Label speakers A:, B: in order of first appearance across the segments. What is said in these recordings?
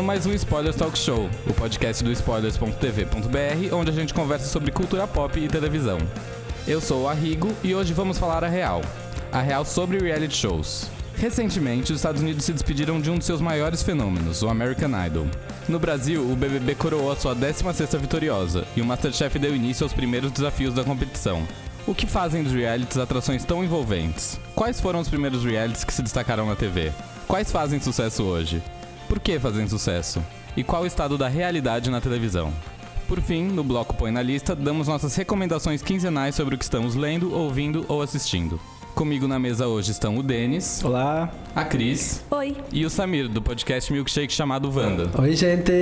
A: começando mais um Spoilers Talk Show, o podcast do spoilers.tv.br, onde a gente conversa sobre cultura pop e televisão. Eu sou o Arrigo e hoje vamos falar a real. A real sobre reality shows. Recentemente, os Estados Unidos se despediram de um de seus maiores fenômenos, o American Idol. No Brasil, o BBB coroou a sua 16ª vitoriosa e o Masterchef deu início aos primeiros desafios da competição. O que fazem dos realities atrações tão envolventes? Quais foram os primeiros realities que se destacaram na TV? Quais fazem sucesso hoje? Por que fazem sucesso? E qual o estado da realidade na televisão? Por fim, no bloco Põe na Lista, damos nossas recomendações quinzenais sobre o que estamos lendo, ouvindo ou assistindo. Comigo na mesa hoje estão o Denis,
B: Olá.
A: a Cris
C: Oi,
A: e o Samir, do podcast Milkshake chamado Wanda.
B: Oi, gente.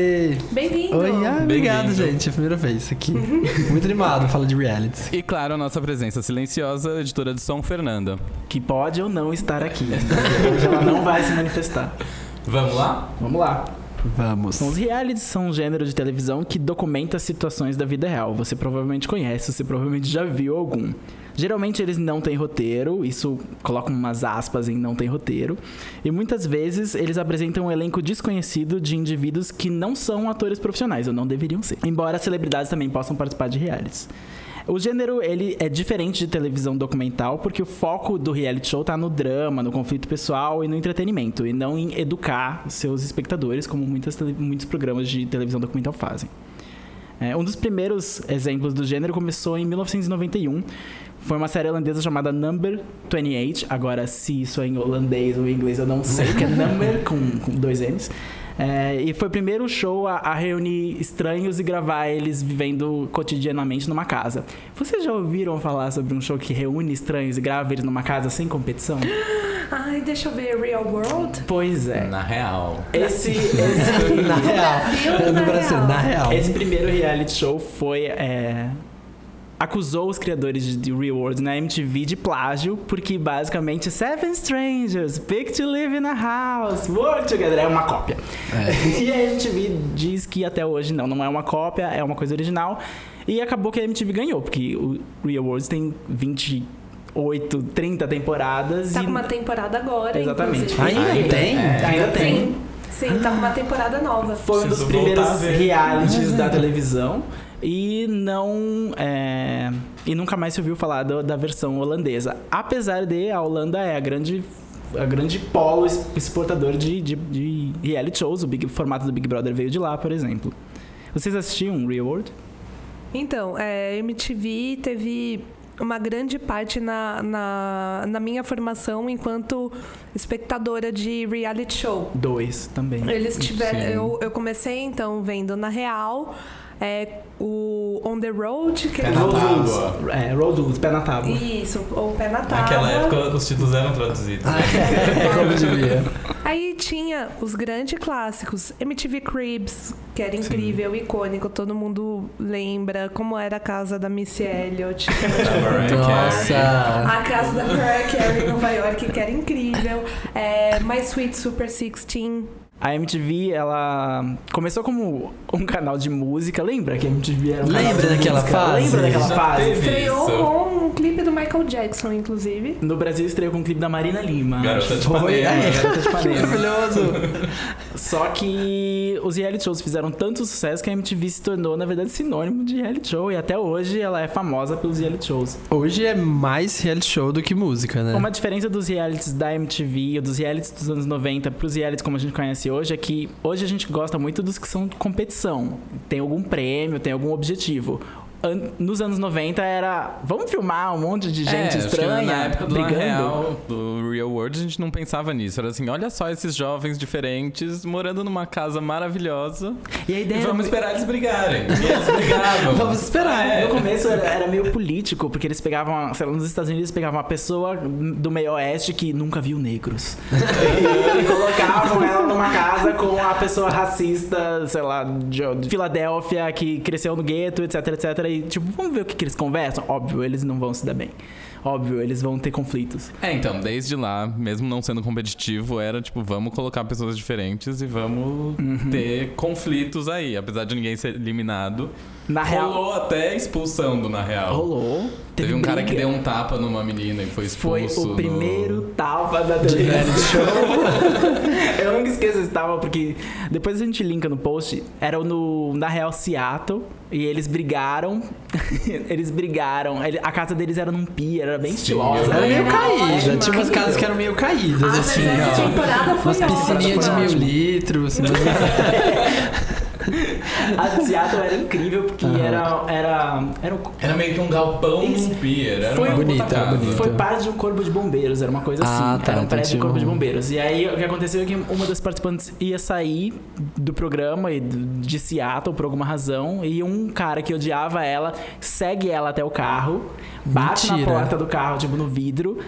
C: bem-vindo!
B: Oi, ah, obrigado, gente. É a primeira vez aqui. Muito animado, fala de realities.
A: E claro, a nossa presença silenciosa, editora de som, Fernanda.
D: que pode ou não estar aqui. Hoje ela não vai se manifestar.
A: Vamos lá?
D: Vamos lá.
B: Vamos.
D: Os realities são um gênero de televisão que documenta situações da vida real. Você provavelmente conhece, você provavelmente já viu algum. Geralmente eles não têm roteiro, isso coloca umas aspas em não tem roteiro. E muitas vezes eles apresentam um elenco desconhecido de indivíduos que não são atores profissionais, ou não deveriam ser. Embora celebridades também possam participar de realities. O gênero ele é diferente de televisão documental porque o foco do reality show tá no drama, no conflito pessoal e no entretenimento, e não em educar seus espectadores, como muitas muitos programas de televisão documental fazem. É, um dos primeiros exemplos do gênero começou em 1991. Foi uma série holandesa chamada Number 28. Agora, se isso é em holandês ou em inglês, eu não sei, que é Number com, com dois M's. É, e foi o primeiro show a, a reunir estranhos e gravar eles vivendo cotidianamente numa casa. Vocês já ouviram falar sobre um show que reúne estranhos e grava eles numa casa sem competição?
C: Ai, deixa eu ver Real World.
D: Pois é.
A: Na real.
D: Esse, esse,
B: na real.
C: Brasil,
B: no
C: na
B: Brasil,
C: real.
B: na real.
D: Esse primeiro reality show foi. é, acusou os criadores de The Real World na MTV de plágio, porque basicamente Seven Strangers, Pick to Live in a House, Work Together é uma cópia. E a MTV diz que até hoje não, não é uma cópia, é uma coisa original. E acabou que a MTV ganhou, porque o Real World tem 28, 30 temporadas.
C: Tá
D: e...
C: com uma temporada agora,
D: Exatamente.
C: inclusive.
B: Ainda tem?
D: É, ainda tem.
C: Sim, sim, tá com uma temporada nova.
D: Foi um dos primeiros realities da televisão e não é, e nunca mais se ouviu falar do- da versão holandesa. Apesar de a Holanda é a grande a grande polo exportador de, de, de reality shows, o, Big, o formato do Big Brother veio de lá, por exemplo. Vocês assistiam Real World?
C: Então, é, MTV teve uma grande parte na, na, na minha formação enquanto espectadora de reality show.
D: Dois também.
C: Eles tiveram.
A: Sim.
C: Eu, eu comecei então vendo na real é, o On the Road, que
A: Pé
C: eles-
A: na
D: Road
A: tábua.
D: É, Road Rules, pé na tábua.
C: Isso, ou pé na tábua.
A: Naquela época, os títulos eram traduzidos.
B: É como devia.
C: Aí tinha os grandes clássicos, MTV Cribs, que era incrível, icônico, todo mundo lembra como era a casa da Missy Elliott.
B: Nossa.
C: A casa da Mariah Carey em Nova York, que era incrível. É, My Sweet Super 16.
D: A MTV, ela começou como um canal de música. Lembra que a MTV era um canal
B: Lembra
D: de
B: daquela
D: música?
B: fase?
D: Lembra daquela
A: Já
D: fase?
C: Estreou
A: Isso.
C: com um clipe do Michael Jackson, inclusive.
D: No Brasil estreou com um clipe da Marina Lima.
A: Garota de
B: Foi,
A: Ipanema.
B: é.
D: Garota de
B: Que maravilhoso.
D: Só que os reality shows fizeram tanto sucesso que a MTV se tornou, na verdade, sinônimo de reality show. E até hoje ela é famosa pelos reality shows.
B: Hoje é mais reality show do que música, né?
D: Uma diferença dos realities da MTV ou dos realities dos anos 90 pros realities como a gente conhece hoje é que hoje a gente gosta muito dos que são competição. Tem algum prêmio, tem algum objetivo. An- Nos anos 90 era vamos filmar um monte de gente
A: É, acho que
D: estranha
A: na época do
D: brigando.
A: Real, do Real World, a gente não pensava nisso. Era assim, olha só esses jovens diferentes morando numa casa maravilhosa.
D: E a
A: E
D: ideia era
A: vamos esperar eles brigarem. E eles brigavam.
B: Vamos esperar.
A: É.
D: No começo era, era meio político, porque eles pegavam, sei lá, nos Estados Unidos pegavam uma pessoa do meio oeste que nunca viu negros. e colocavam ela numa casa com a pessoa racista, sei lá, de, de Filadélfia, que cresceu no gueto, etc, etc. falei, tipo, vamos ver o que, que eles conversam? Óbvio, eles não vão se dar bem. Óbvio, eles vão ter conflitos.
A: É, então, desde lá, mesmo não sendo competitivo, era tipo, vamos colocar pessoas diferentes e vamos
D: Uhum.
A: ter conflitos aí. Apesar de ninguém ser eliminado.
D: Na real.
A: Rolou até expulsão do Na Real.
D: Rolou.
A: Teve um cara que
D: briga.
A: deu um tapa numa menina e foi
D: Foi
A: expulso.
D: o
A: no-
D: primeiro tapa da televisão. Eu nunca esqueço esse tapa, porque depois a gente linka no post. Era no, na Real Seattle. E eles brigaram. eles brigaram. Ele- A casa deles era num pier, era bem estilosa.
B: Era meio
A: lembro.
B: caída. Tinha umas casas que eram meio caídas,
C: Ah, mas
B: assim,
C: essa
B: ó.
C: temporada foi
B: Umas piscininhas de mil litros. Assim,
D: A de Seattle era incrível, porque era, era, era um-
A: Era meio que um galpão
D: Isso.
A: num pier. Era
D: Foi
A: uma
B: bonita, bonita.
D: Foi parte de um corpo de bombeiros, era uma coisa assim.
B: Ah, tá,
D: era um prédio de corpo de bombeiros. E aí o que aconteceu é que uma das participantes ia sair do programa e de Seattle por alguma razão. E um cara que odiava ela segue ela até o carro, bate na
B: Mentira.
D: porta do carro, tipo no vidro.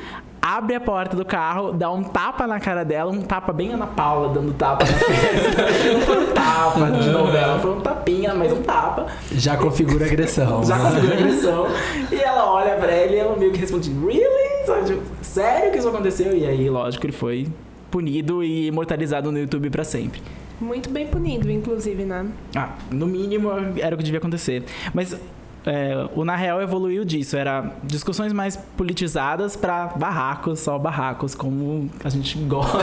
D: Abre a porta do carro, dá um tapa na cara dela, um tapa bem Ana Paula dando tapa na festa. Não foi um tapa de novela, foi um tapinha, mas um tapa.
B: Já configura agressão.
D: Já
B: né?
D: conseguiu agressão. E ela olha pra ele e ela meio que responde, really? Sério que isso aconteceu? E aí, lógico, ele foi punido e imortalizado no YouTube pra sempre.
C: Muito bem punido, inclusive, né?
D: Ah, no mínimo era o que devia acontecer. Mas é, o Na Real evoluiu disso. Era discussões mais politizadas pra barracos, só barracos, como a gente gosta.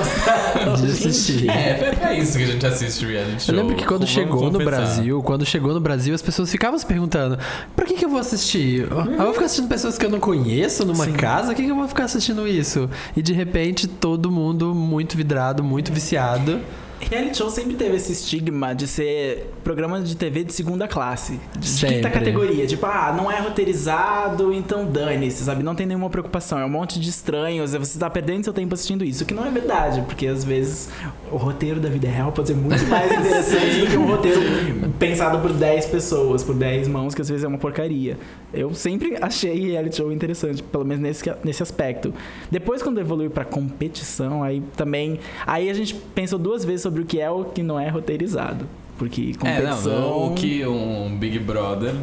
B: De assistir.
A: É, é isso que a gente assiste reality show.
B: Eu lembro que quando
A: Vamos
B: chegou no. Brasil, quando chegou no Brasil, as pessoas ficavam se perguntando: pra que, que eu vou assistir? Eu vou ficar assistindo pessoas que eu não conheço numa
D: Sim.
B: casa? Por que, que eu vou ficar assistindo isso? E de repente, todo mundo muito vidrado, muito viciado.
D: Reality show sempre teve esse estigma de ser programa de TV de segunda classe. De
B: Sempre.
D: quinta categoria. Tipo, ah, não é roteirizado, então dane-se, sabe? Não tem nenhuma preocupação. É um monte de estranhos. Você tá perdendo seu tempo assistindo isso. O que não é verdade, porque às vezes o roteiro da vida real pode ser muito mais interessante do que um roteiro pensado por 10 pessoas, por 10 mãos, que às vezes é uma porcaria. Eu sempre achei reality show interessante, pelo menos nesse, nesse aspecto. Depois, quando evoluiu pra competição, aí também. Aí a gente pensou duas vezes sobre o que é o que não é roteirizado. Porque
A: É,
D: competição.
A: não, o que um Big Brother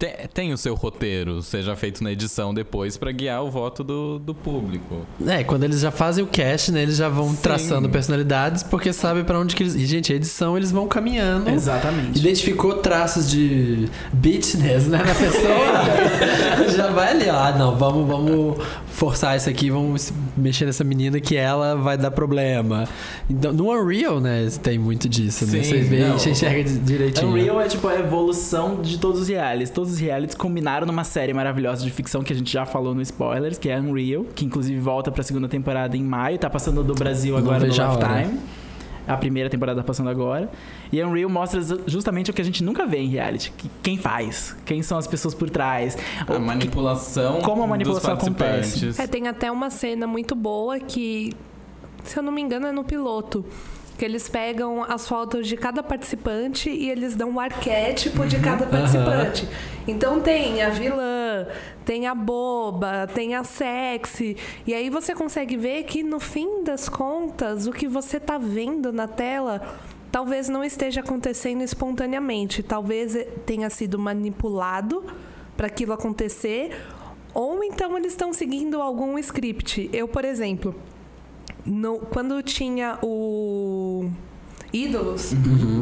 A: tem, tem o seu roteiro, seja feito na edição depois pra guiar o voto do, do público.
B: É, quando eles já fazem o cast, né? Eles já vão
A: Sim.
B: traçando personalidades, porque sabem pra onde que eles. E, gente, a edição eles vão caminhando.
D: Exatamente.
B: Identificou traços de bitchness, né, na pessoa. já vai ali, ó. Ah, não, vamos, vamos forçar isso aqui, vamos mexer nessa menina que ela vai dar problema. Então, no Unreal, né, tem muito disso, né?
A: Sim,
B: Você vê,
A: não.
B: você enxerga di- direitinho.
D: Unreal é tipo a evolução de todos os realities. Todos os realities combinaram numa série maravilhosa de ficção que a gente já falou no Spoilers, que é Unreal, que inclusive volta pra segunda temporada em maio, tá passando do Brasil agora no. Lifetime. A primeira temporada tá passando agora. E Unreal mostra ju- justamente o que a gente nunca vê em reality. que- Quem faz? Quem são as pessoas por trás?
A: A
D: que-
A: manipulação
D: como a manipulação
A: dos participantes.
C: É, tem até uma cena muito boa que, se eu não me engano, é no piloto. Que eles pegam as fotos de cada participante e eles dão um arquétipo de cada participante. Então tem a vilã, tem a boba, tem a sexy. E aí você consegue ver que no fim das contas, o que você tá vendo na tela talvez não esteja acontecendo espontaneamente. Talvez tenha sido manipulado para aquilo acontecer. Ou então eles estão seguindo algum script. Eu, por exemplo, no- quando tinha o Ídolos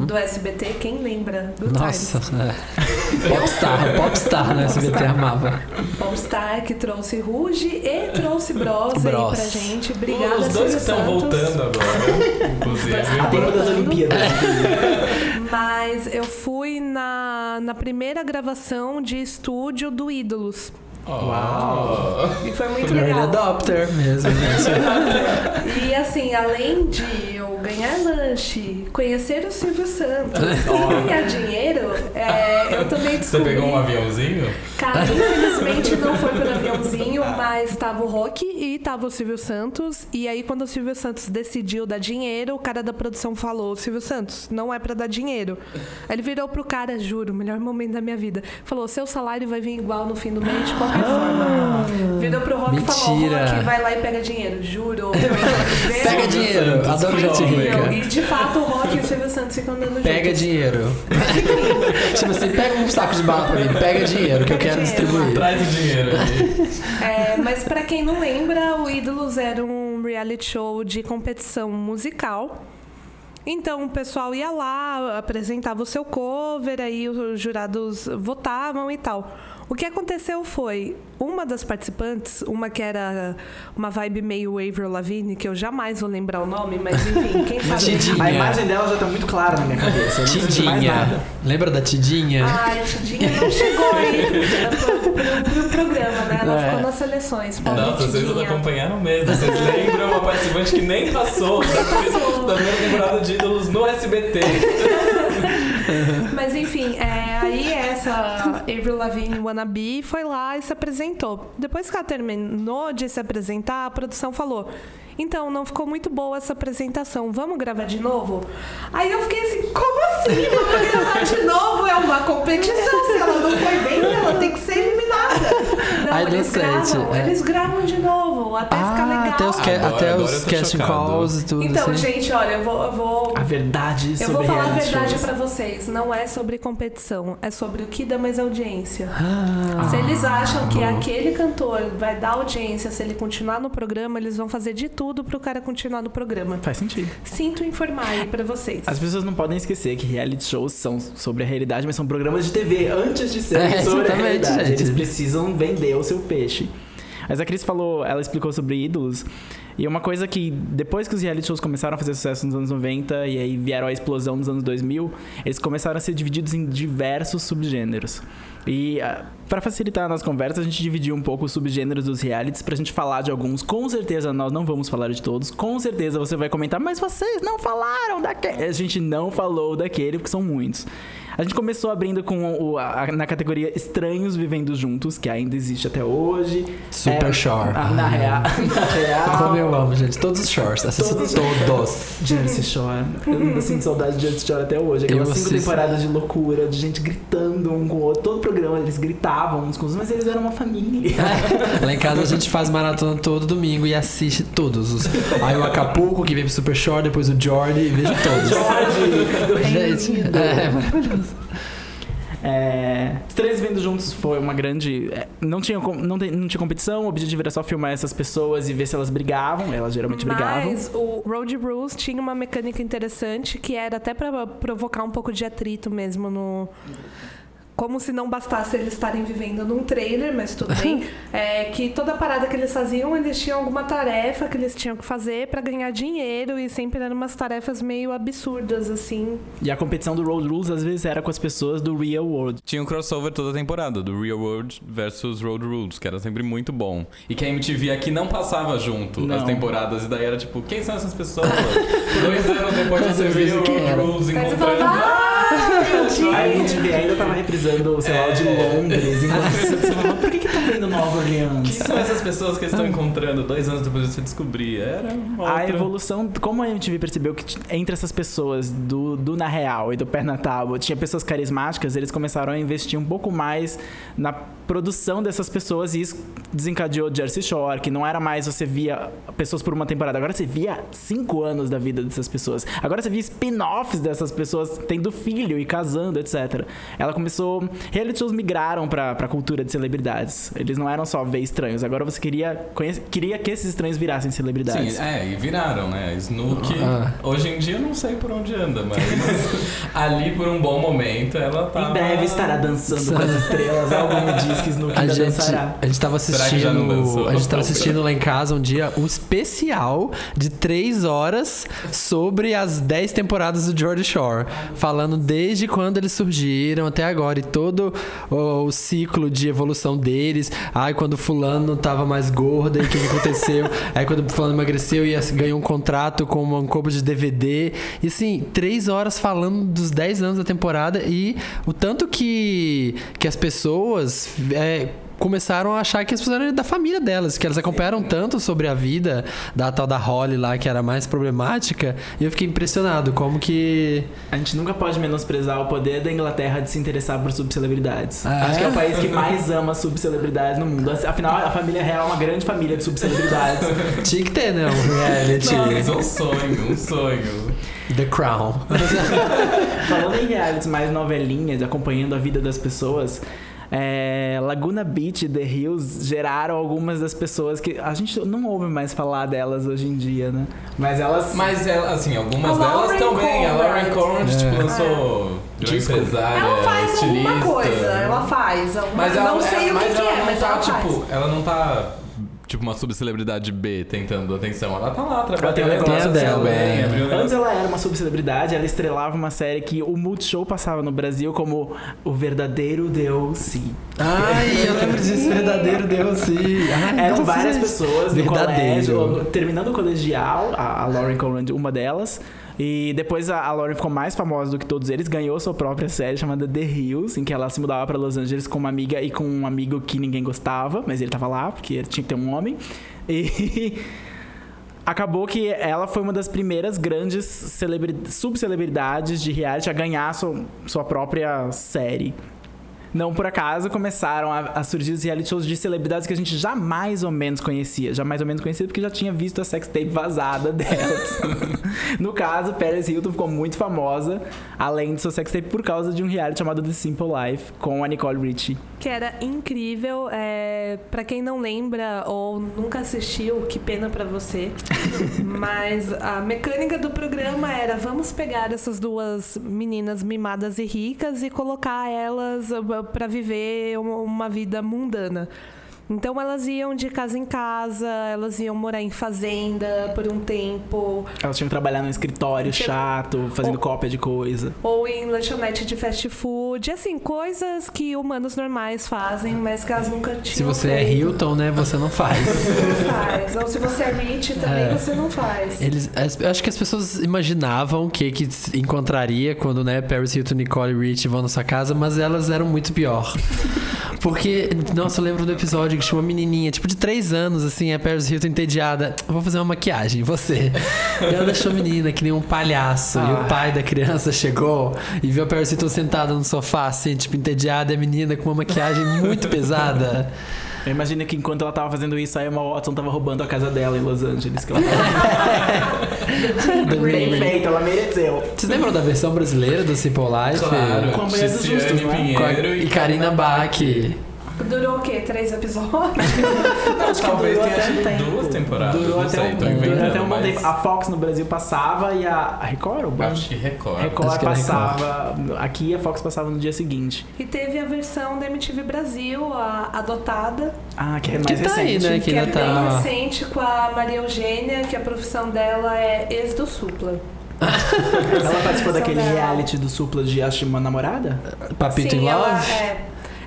C: do SBT, quem lembra do
B: Nossa,
C: Times?
B: é. Popstar, popstar, né? SBT amava.
C: Popstar que trouxe Ruge e trouxe Bros, aí
B: Bros.
C: pra gente. Obrigada,
A: Os dois
C: Silvio
A: estão
C: Santos.
A: voltando agora, inclusive.
D: A tema das Olimpíadas.
C: Mas eu fui na, na primeira gravação de estúdio do Ídolos.
A: Uau!
C: E foi muito
B: Early
C: legal.
B: adopter mesmo, gente.
C: E assim, além de ganhar lanche, conhecer o Silvio Santos e ganhar dinheiro, é, eu também
A: Você
C: descobri...
A: pegou um aviãozinho?
C: Cara, infelizmente não foi pelo aviãozinho, mas tava o Rock e tava o Silvio Santos. E aí, quando o Silvio Santos decidiu dar dinheiro, o cara da produção falou: Silvio Santos, não é pra dar dinheiro. Aí ele virou pro cara, juro, melhor momento da minha vida. Falou: seu salário vai vir igual no fim do mês, de qualquer forma. Virou pro Rock e falou. Rock, vai lá e pega dinheiro, juro.
B: Pega dinheiro, adoro gente
C: E de fato o Rock e o Silvio Santos ficam andando
B: Pega
C: juntos.
B: dinheiro. tipo assim, Pega um saco de bala pra mim, pega dinheiro que eu
C: Pega
B: quero
C: dinheiro.
B: distribuir.
A: Traz o dinheiro.
C: É, mas pra quem não lembra, o Ídolos era um reality show de competição musical. Então o pessoal ia lá, apresentava o seu cover, aí os jurados votavam e tal. O que aconteceu foi, uma das participantes, uma que era uma vibe meio Avril Lavigne, que eu jamais vou lembrar o nome, mas enfim, quem sabe...
B: Tidinha.
D: A imagem dela já tá muito clara na minha cabeça.
B: Tidinha.
D: nada.
B: Lembra da Tidinha?
C: Ai, a Tidinha não chegou aí pro, pro- pro- pro programa, né? Ela
B: É.
C: ficou nas seleções. Pobre
A: Nossa, vocês não
C: Tidinha.
A: acompanharam mesmo. Vocês lembram uma participante que nem passou da,
C: passou.
A: da primeira temporada de Ídolos no SBT.
C: Mas enfim, é, aí essa Avril Lavigne wannabe foi lá e se apresentou. Depois que ela terminou de se apresentar, a produção falou: Então, não ficou muito boa essa apresentação, vamos gravar de novo? Aí eu fiquei assim: Como assim? Vamos gravar de novo? É uma competição. Se ela não foi bem, ela tem que ser eliminada. Não,
B: Ai,
C: eles gravam,
B: é.
C: eles gravam de novo, até ficar
B: Ah,
C: legal.
B: até os, ca-
A: Agora-
B: até
A: agora
B: os
A: eu
B: casting
A: chocado.
B: calls e tudo
C: Então,
B: assim.
C: gente, olha, eu vou- eu vou
D: A verdade
C: eu
D: sobre
C: vou falar a verdade
D: shows.
C: pra vocês. Não é sobre competição, é sobre o que dá mais audiência.
B: Ah,
C: se eles acham que aquele cantor vai dar audiência, se ele continuar no programa, eles vão fazer de tudo pro cara continuar no programa.
D: Faz sentido.
C: Sinto informar aí pra vocês.
D: As pessoas não podem esquecer que reality shows são sobre a realidade, mas são programas de TV antes de serem
B: É,
D: sobre a realidade.
B: gente.
D: Eles precisam vender o seu peixe. Mas a Cris falou, ela explicou sobre ídolos. E uma coisa que, depois que os reality shows começaram a fazer sucesso nos anos 90 e aí vieram a explosão nos anos 2000, eles começaram a ser divididos em diversos subgêneros. E ah, pra facilitar a nossa conversa, a gente dividiu um pouco os subgêneros dos realities pra gente falar de alguns. Com certeza nós não vamos falar de todos. Com certeza você vai comentar, mas vocês não falaram daquele. A gente não falou daquele, porque são muitos. A gente começou abrindo com o, a- a- na categoria Estranhos Vivendo Juntos, que ainda existe até hoje.
B: Super
D: É,
B: Shore.
D: ah, Na real. Na real.
B: Como eu amo, gente. Todos os shorts. Assisto
D: Todos-
B: todos.
D: Jersey Shore. Eu ainda sinto saudade de Jersey Shore até hoje. Aquelas
B: Eu
D: cinco
B: assisto.
D: temporadas de loucura, de gente gritando um com o outro. Todo programa eles gritavam uns com os outros, mas eles eram uma família.
B: Lá em casa a gente faz maratona todo domingo e assiste todos. Os... Aí o Acapulco, que vem pro Super Shore, depois o Jordi, e vejo todos.
D: Reino
B: Gente, é maravilhoso.
D: É, os três vendo juntos foi uma grande. é, Não tinha, não, tem- não tinha competição, o objetivo era só filmar essas pessoas e ver se elas brigavam. Elas geralmente brigavam.
C: Mas o Road Rules tinha uma mecânica interessante que era até pra provocar um pouco de atrito mesmo no. Como se não bastasse eles estarem vivendo num trailer, mas tudo bem. É que toda parada que eles faziam, eles tinham alguma tarefa que eles tinham que fazer pra ganhar dinheiro e sempre eram umas tarefas meio absurdas, assim.
D: E a competição do Road Rules às vezes era com as pessoas do Real World.
A: Tinha um crossover toda a temporada, do Real World versus Road Rules, que era sempre muito bom. E que a MTV aqui não passava junto
D: Não.
A: as temporadas, e daí era tipo, quem são essas pessoas? Dois anos depois você
B: Quem
A: Road? Rules encontrando.
C: Ah, entendi.
D: A MTV ainda tava reprisando, sei lá, o de Londres. Enquanto você falava, por que, que tá vendo Nova
A: Quem
D: Orleans?
A: são essas pessoas que estão encontrando dois anos depois de você descobrir? Era uma
D: A
A: outra-
D: evolução, como a MTV percebeu que entre essas pessoas do, do Na Real e do Pé na Tábua tinha pessoas carismáticas, eles começaram a investir um pouco mais na produção dessas pessoas e isso desencadeou Jersey Shore, que não era mais você via pessoas por uma temporada, agora você via cinco anos da vida dessas pessoas. Agora você via spin-offs dessas pessoas tendo filho e casando, etc. Ela começou. Reality shows migraram pra, pra cultura de celebridades. Eles não eram só ver estranhos, agora você queria, conhece- queria que esses estranhos virassem celebridades.
A: Sim, é, e viraram, né? Snook,
B: Ah.
A: hoje em dia eu não sei por onde anda, mas ali por um bom momento ela tá.
D: Em breve estará dançando com as estrelas. Algo me diz que Snook
B: A
D: ainda
B: gente,
D: dançará.
B: a gente tava assistindo. A gente tava assistindo lá em casa um dia um especial de três horas sobre as 10 temporadas do George Shore. Falando desde quando eles surgiram até agora. E todo o, o ciclo de evolução deles. Ai, quando fulano tava mais gordo, e o que, que aconteceu? Aí quando fulano emagreceu e ganhou um contrato com um corpo de DVD. E assim, três horas falando dos 10 anos da temporada e o tanto que, que as pessoas. é, começaram a achar que as pessoas eram da família delas, que elas acompanharam tanto sobre a vida da tal da Holly lá, que era mais problemática, e eu fiquei impressionado como que.
D: A gente nunca pode menosprezar o poder da Inglaterra de se interessar por subcelebridades.
B: Ah,
D: Acho
B: é?
D: que é o país que mais ama subcelebridades no mundo. Afinal, a família real é uma grande família de subcelebridades.
B: Tinha que ter, né? Um reality.
A: Nossa, um sonho, um sonho.
B: The Crown.
D: Falando em realities mais novelinhas, acompanhando a vida das pessoas, é, Laguna Beach e The Hills geraram algumas das pessoas que a gente não ouve mais falar delas hoje em dia, né? Mas elas.
A: Mas, ela, assim, algumas
C: A
A: delas também. A Lauren
C: Conrad.
A: Conrad, tipo,
B: É.
A: lançou de
D: Disco.
A: empresária,
C: Ela faz
A: estilista.
C: alguma coisa, ela faz. Alguma...
A: Mas ela,
C: não sei
A: é,
C: o que,
A: mas
C: que
A: ela
C: é,
A: não
C: mas
A: tá,
C: ela
A: tipo,
C: faz.
A: ela não tá, tipo, uma subcelebridade B tentando atenção. Ela tá lá
D: Ela tem um
A: trabalhando,
D: negócio
A: ela tá
B: dela,
A: bem,
B: é.
A: um
D: Antes ela era uma subcelebridade, ela estrelava uma série que o Multishow passava no Brasil como O Verdadeiro Deus
B: Ai, eu lembro disso, verdadeiro Deus. Ai,
D: Eram
B: nossa,
D: várias pessoas no
B: Verdadeiro.
D: colégio, terminando o colegial, a, a Lauren Conrad, uma delas. E depois a, a Lauren ficou mais famosa do que todos eles, ganhou sua própria série chamada The Hills, em que ela se mudava pra Los Angeles com uma amiga e com um amigo que ninguém gostava, mas ele tava lá porque ele tinha que ter um homem. E acabou que ela foi uma das primeiras grandes celebri- subcelebridades de reality a ganhar sua, sua própria série. Não por acaso começaram a, a surgir os reality shows de celebridades que a gente já mais ou menos conhecia. Já mais ou menos conhecia porque já tinha visto a sextape vazada delas. no caso, Paris Hilton ficou muito famosa, além de sua sextape, por causa de um reality chamado The Simple Life, com a Nicole Richie.
C: Que era incrível. É, para quem não lembra ou nunca assistiu, que pena pra você. Mas a mecânica do programa era: vamos pegar essas duas meninas mimadas e ricas e colocar elas ah, pra viver uma, uma vida mundana. Então elas iam de casa em casa, elas iam morar em fazenda por um tempo,
D: Elas tinham que trabalhar num escritório
C: Tipo,
D: chato, fazendo
C: o-
D: cópia de coisa.
C: ou em lanchonete de fast food, assim, coisas que humanos normais fazem, mas que elas nunca tinham.
B: Se você é
C: feito.
B: Hilton, né, você não faz.
C: Você não faz. Ou se você é rich, também
B: É.
C: você não faz.
B: Eles, acho que as pessoas imaginavam o que que encontraria quando, né, Paris Hilton, Nicole e Rich vão na sua casa, mas elas eram muito pior. Porque, nossa, eu lembro do episódio que tinha uma menininha, tipo de 3 anos, assim, a Paris Hilton entediada. Vou fazer uma maquiagem, você. E ela deixou a menina que nem um palhaço. E
D: Ah.
B: o pai da criança chegou e viu a Paris Hilton sentada no sofá, assim, tipo, entediada, e a menina com uma maquiagem muito pesada.
D: Eu imagino que enquanto ela tava fazendo isso, a Emma Watson tava roubando a casa dela em Los Angeles. Que ela Bem feito, ela mereceu.
B: Vocês lembram da versão brasileira do Simple Life?
A: Claro,
D: Com a Mulher dos
A: Ticiane
D: Justos, né?
B: Com a-
A: Pinheiro
B: e Karina Bach.
C: Durou o quê? Três episódios?
D: Acho que
A: Talvez
D: durou
A: tenha
D: até um tempo.
A: duas temporadas,
D: Durou
A: não
D: até,
A: sei,
D: um, durou até um bom
A: mas-
D: tempo. A Fox no Brasil passava e a, a Record, o Band?
A: Acho que Record.
D: Record
B: Acho que
D: passava. Aqui a Fox passava no dia seguinte.
C: E teve a versão da MTV Brasil, a adotada,
D: Ah, que é
B: Que
D: mais
B: tá aí,
D: recente.
B: né?
C: que,
B: Que
C: é
B: ainda
C: bem
B: tá-
C: recente, com a Maria Eugênia, que a profissão dela é ex do Supla.
D: Ela participou daquele
C: dela.
D: reality do Supla de Acho uma namorada?
B: Papito
C: Sim, ela,
B: Love?
C: é,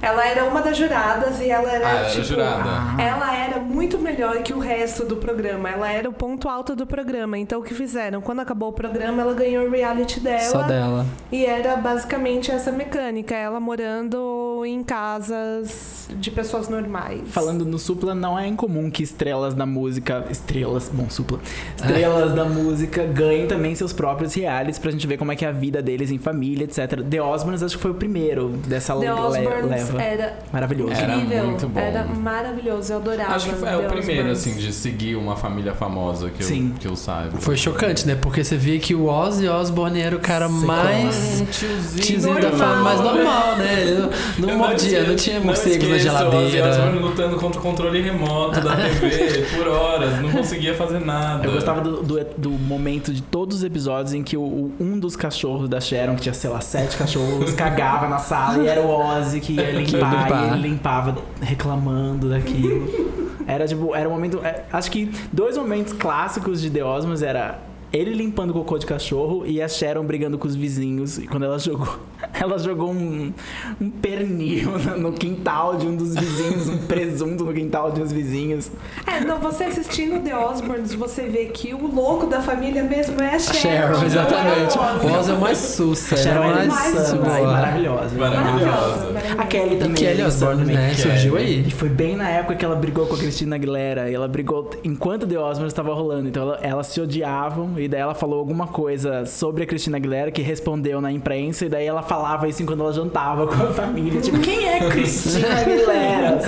C: ela era uma das juradas e ela era,
A: Ah, ela era
C: tipo,
A: jurada.
C: Ela era muito melhor que o resto do programa. Ela era o ponto alto do programa. Então o que fizeram? Quando acabou o programa, ela ganhou o reality dela.
B: Só dela.
C: E era basicamente essa mecânica, ela morando em casas de pessoas normais.
D: Falando no Supla, não é incomum que estrelas da música. Estrelas, bom, Supla. Estrelas da música ganhem também seus próprios realities pra gente ver como é que é a vida deles em família, etc. The Osmonds acho que foi o primeiro dessa
C: The
D: le-
C: Osbournes
D: leva.
C: era
D: Maravilhoso.
A: Era muito bom.
C: era maravilhoso, eu adorava.
A: Acho que foi- é o primeiro,
C: Osbournes.
A: assim, de seguir uma família famosa que,
D: Sim.
A: eu, que eu saiba.
B: Foi chocante, né? Porque você via que o Ozzy Osbourne era o cara mais.
A: Um tiozinho,
B: Tiozinho da
C: Normal.
B: família, mais normal, né? Ele não, não mordia, não tinha morcegos na
A: esqueço, Ozzy Osbourne
B: geladeira.
A: lutando contra o controle remoto da TV por horas, não conseguia fazer nada.
D: Eu gostava do, do, do momento de todos os episódios em que o, o- um dos cachorros da Sharon, que tinha, sei lá, sete cachorros, cagava na sala e era o Ozzy que ia limpar,
B: limpar.
D: e ele limpava reclamando daquilo. Era tipo, era um momento. é, acho que dois momentos clássicos de The Osmonds era ele limpando cocô de cachorro e a Sharon brigando com os vizinhos. E quando ela jogou, ela jogou um, um pernil no- quintal de um dos vizinhos, um presunto no quintal de uns vizinhos.
C: É, não, você assistindo The Osbournes, você vê que o louco da família mesmo é a Sharon.
B: Sharon, exatamente.
C: é o Ozzy.
B: O Ozzy é o mais sussa, é
D: Sharon
B: o
D: era
B: mais.
D: e
B: boa.
D: maravilhosa.
A: Maravilhosa.
D: A Kelly
B: E
D: também.
B: Kelly
D: é insana,
B: Osbourne, né?
A: Kelly.
B: Surgiu aí.
D: E foi bem na época que ela brigou com a Cristina Aguilera. E ela brigou enquanto The Osmond estava rolando. Então ela- elas se odiavam. E daí ela falou alguma coisa sobre a Cristina Aguilera que respondeu na imprensa. E daí ela falava isso enquanto ela jantava com a família. Tipo, quem é Cristina Aguilera?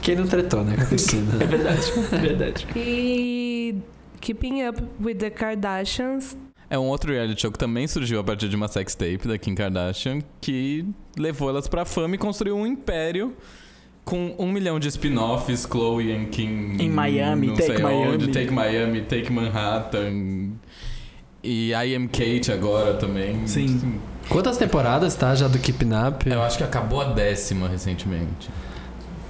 B: Quem não tretou, né, com a Cristina?
D: É verdade, é verdade.
C: E Keeping Up with the Kardashians.
A: É um outro reality show que também surgiu a partir de uma sex tape da Kim Kardashian, que levou elas pra fama e construiu um império com um milhão de spin-offs, Chloe and Kim
D: Em Miami,
A: não
D: Take
A: sei
D: Miami.
A: onde, Take Miami, Take Manhattan. E I Am Kate agora também.
D: Sim.
B: Quantas temporadas tá já do Keeping Up?
A: Eu acho que acabou a décima recentemente.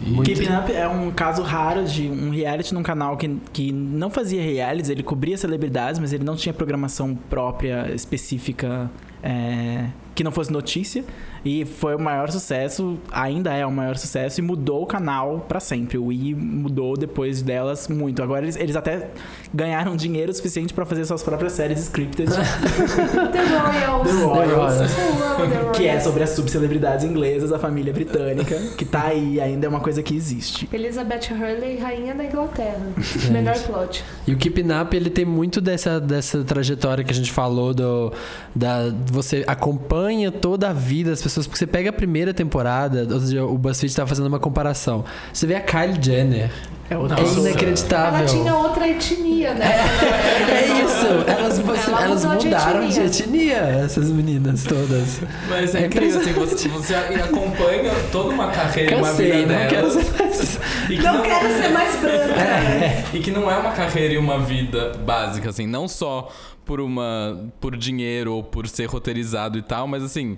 A: E-
B: Muito-
D: Keeping Up é um caso raro de um reality num canal que, que não fazia realities, ele cobria celebridades, mas ele não tinha programação própria, específica, é, que não fosse notícia. E foi o maior sucesso, ainda é o maior sucesso, e mudou o canal pra sempre. O I mudou depois delas muito. Agora eles, eles até ganharam dinheiro suficiente pra fazer suas próprias séries scripted,
C: The Royals.
D: The Royals. Que é sobre as subcelebridades inglesas, a família britânica, que tá aí, ainda é uma coisa que existe.
C: Elizabeth Hurley, rainha da Inglaterra. Melhor plot.
B: E o Keeping Up, ele tem muito dessa, dessa trajetória que a gente falou do da você acompanha toda a vida das pessoas, porque você pega a primeira temporada, ou seja, o BuzzFeed tá fazendo uma comparação. Você vê a Kylie Jenner,
D: É outra
B: é inacreditável.
C: Ela tinha outra etnia, né?
B: É isso, elas, você-
C: Ela
B: elas
C: mudou de
B: mudaram de
C: etnia.
B: etnia, essas meninas todas.
A: Mas é,
B: É
A: incrível, assim, você, você acompanha toda uma carreira e uma
B: Cansei,
A: vida
B: não quero
A: delas.
B: ser mais.
A: Que
C: Não quero ser mais branca.
B: É.
A: E que não é uma carreira e uma vida básica, assim, não só por uma. por dinheiro ou por ser roteirizado e tal, mas assim.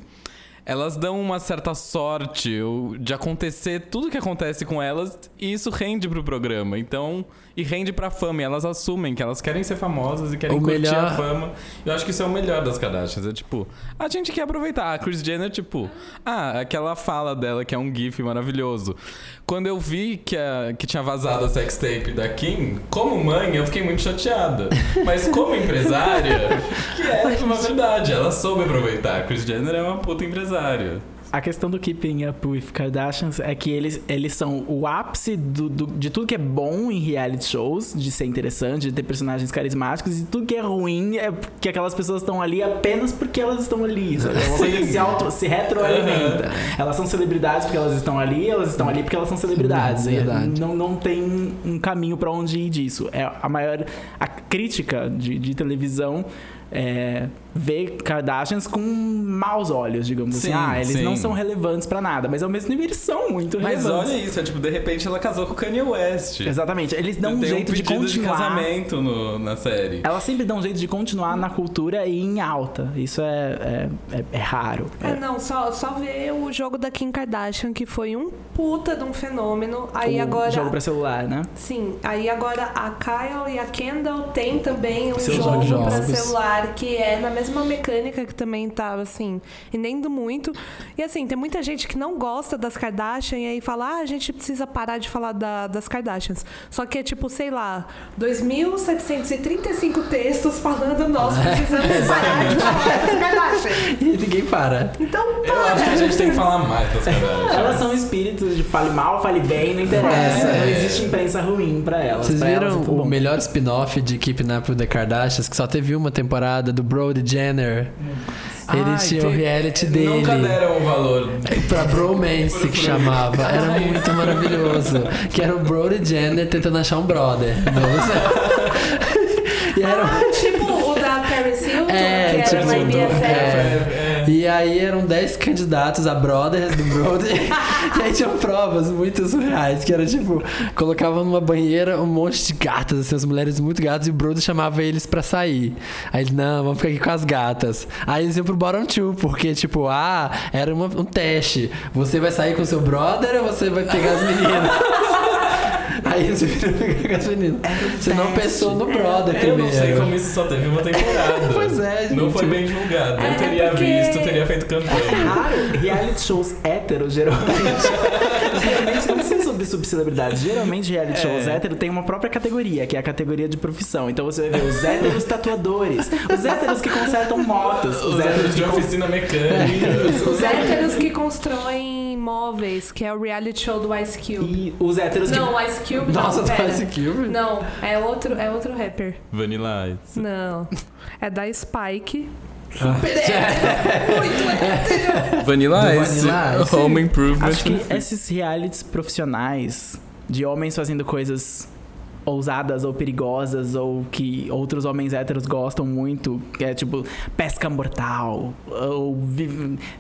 A: Elas dão uma certa sorte de acontecer tudo que acontece com elas e isso rende pro programa. Então, e rende pra fama. E elas assumem que elas querem ser famosas e querem
B: O
A: curtir
B: melhor-
A: a fama. Eu acho que isso é o melhor das Kardashians. É tipo, a gente quer aproveitar. A Kris Jenner, tipo, ah, aquela fala dela que é um gif maravilhoso. Quando eu vi que, a, que tinha vazado a sextape da Kim, como mãe, eu fiquei muito chateada. Mas como empresária, uma verdade, ela soube aproveitar. A Kris Jenner é uma puta empresária.
D: A questão do Keeping Up with Kardashians é que eles, eles são o ápice do, do- de tudo que é bom em reality shows, de ser interessante, de ter personagens carismáticos, e tudo que é ruim é que aquelas pessoas estão ali apenas porque elas estão ali. sabe? É uma coisa que se, auto, se retroalimenta. Elas são celebridades porque elas estão ali, elas estão ali porque elas são celebridades.
B: Sim, verdade.
D: Não, não tem um caminho pra onde ir disso. É a maior. A crítica de, de televisão é ver Kardashians com maus olhos, digamos
A: Sim,
D: assim. Ah, eles
A: sim.
D: não são relevantes pra nada, mas ao mesmo tempo eles são muito
A: Mas
D: relevantes.
A: olha isso, é tipo, de repente ela casou com o Kanye West.
D: Exatamente. Eles dão um jeito de
A: pedido
D: continuar.
A: casamento no- na série.
D: Elas sempre dão um jeito de continuar na cultura e em alta. Isso é, é, é- é raro.
C: É, não, só, só ver o jogo da Kim Kardashian, que foi um puta de um fenômeno. Aí
D: o
C: agora.
D: jogo pra celular, né?
C: Sim, aí agora a Kyle e a Kendall tem também um
D: Seus
C: jogo
B: jogos.
C: pra celular que é na mesma mecânica que também tava assim, indo muito. E assim, tem muita gente que não gosta das Kardashian e aí fala: ah, a gente precisa parar de falar da- das Kardashians. Só que é tipo, sei lá, 2.735 textos falando, nós precisamos parar de falar das Kardashian.
B: E ninguém para.
C: Então,
A: Eu acho que a gente tem que falar mais das Kardashians.
D: Elas são espíritos de fale mal, fale bem, não interessa.
B: É.
D: Não existe imprensa ruim pra elas.
B: Vocês
D: Pra elas
B: viram
D: é tudo
B: o
D: bom.
B: melhor spin-off de Keeping Up with the Kardashians, que só teve uma temporada do Brody Jenner? Tinha o reality dele.
A: Nunca deram o valor.
B: Pra Bromance que chamava. Era muito maravilhoso. Que era o Brody Jenner tentando achar um brother. Nossa. E era.
C: ah, tipo o da Paris Hilton,
B: É,
C: que era
B: tipo,
C: My BFF.
B: é. E aí eram 10 candidatos a brothers do Brody. e aí tinham provas muito surreais, que era tipo, colocavam numa banheira um monte de gatas, assim, as mulheres muito gatas, e o Brody chamava eles pra sair. Aí eles, não, vamos ficar aqui com as gatas. Aí eles iam pro bottom two, porque tipo, ah, era uma- um teste. Você vai sair com seu brother ou você vai pegar as meninas? Aí viram pegar com as meninas. Você não pensou no brother
A: Eu
B: primeiro.
A: não sei como isso só teve uma temporada.
B: Pois é,
A: Não
B: gente.
A: foi bem divulgado.
C: É,
A: Eu teria
C: porque-
A: visto, teria feito
D: É
A: campanha.
D: raro reality shows héteros, geralmente. geralmente não são sobre subcelebridades. Geralmente reality
A: É.
D: shows héteros tem uma própria categoria, que é a categoria de profissão. Então você vai ver os héteros tatuadores, os héteros que consertam motos, os,
A: Os héteros de
D: que con-
A: oficina mecânica.
C: Os héteros que constroem móveis, que é o reality show do Ice Cube.
D: E os héteros
C: Não,
D: que.
C: o Ice Cube
B: Nossa,
C: não,
B: do. Ice Cube?
C: Não, é outro, é outro rapper.
A: Vanilla Ice.
C: Não. É da Spike.
B: Ah.
C: Muito hétero.
A: Vanilla
B: Do
A: Ice.
B: Vanilla Ice.
A: Home Improvement.
D: Acho que esses realities profissionais de homens fazendo coisas ousadas ou perigosas ou que outros homens héteros gostam muito, que é tipo pesca mortal ou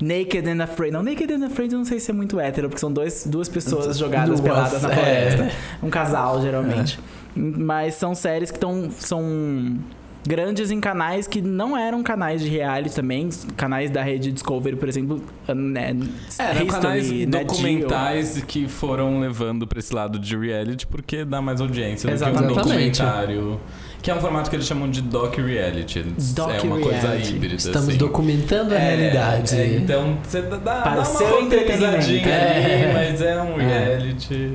D: Naked and Afraid. Não, Naked and Afraid eu não sei se é muito hétero, porque são dois, duas pessoas jogadas
B: Duas,
D: peladas na
B: é.
D: floresta. Um casal, geralmente. Mas são séries que tão, são grandes em canais que não eram canais de reality também. Canais da rede Discovery, por exemplo. Né,
A: Eram
D: History,
A: canais
D: Geo.
A: documentais que foram levando pra esse lado de reality porque dá mais audiência do que um
D: Exatamente.
A: documentário. Que é um formato que eles chamam de doc-reality. é uma coisa
D: Doc-reality.
A: híbrida.
B: Estamos
A: assim.
B: documentando a
A: É,
B: realidade.
A: é, então você dá, dá
D: Para
A: uma roteirizadinha
D: entretenimento.
A: ali,
B: É.
A: mas é um
B: É.
A: reality.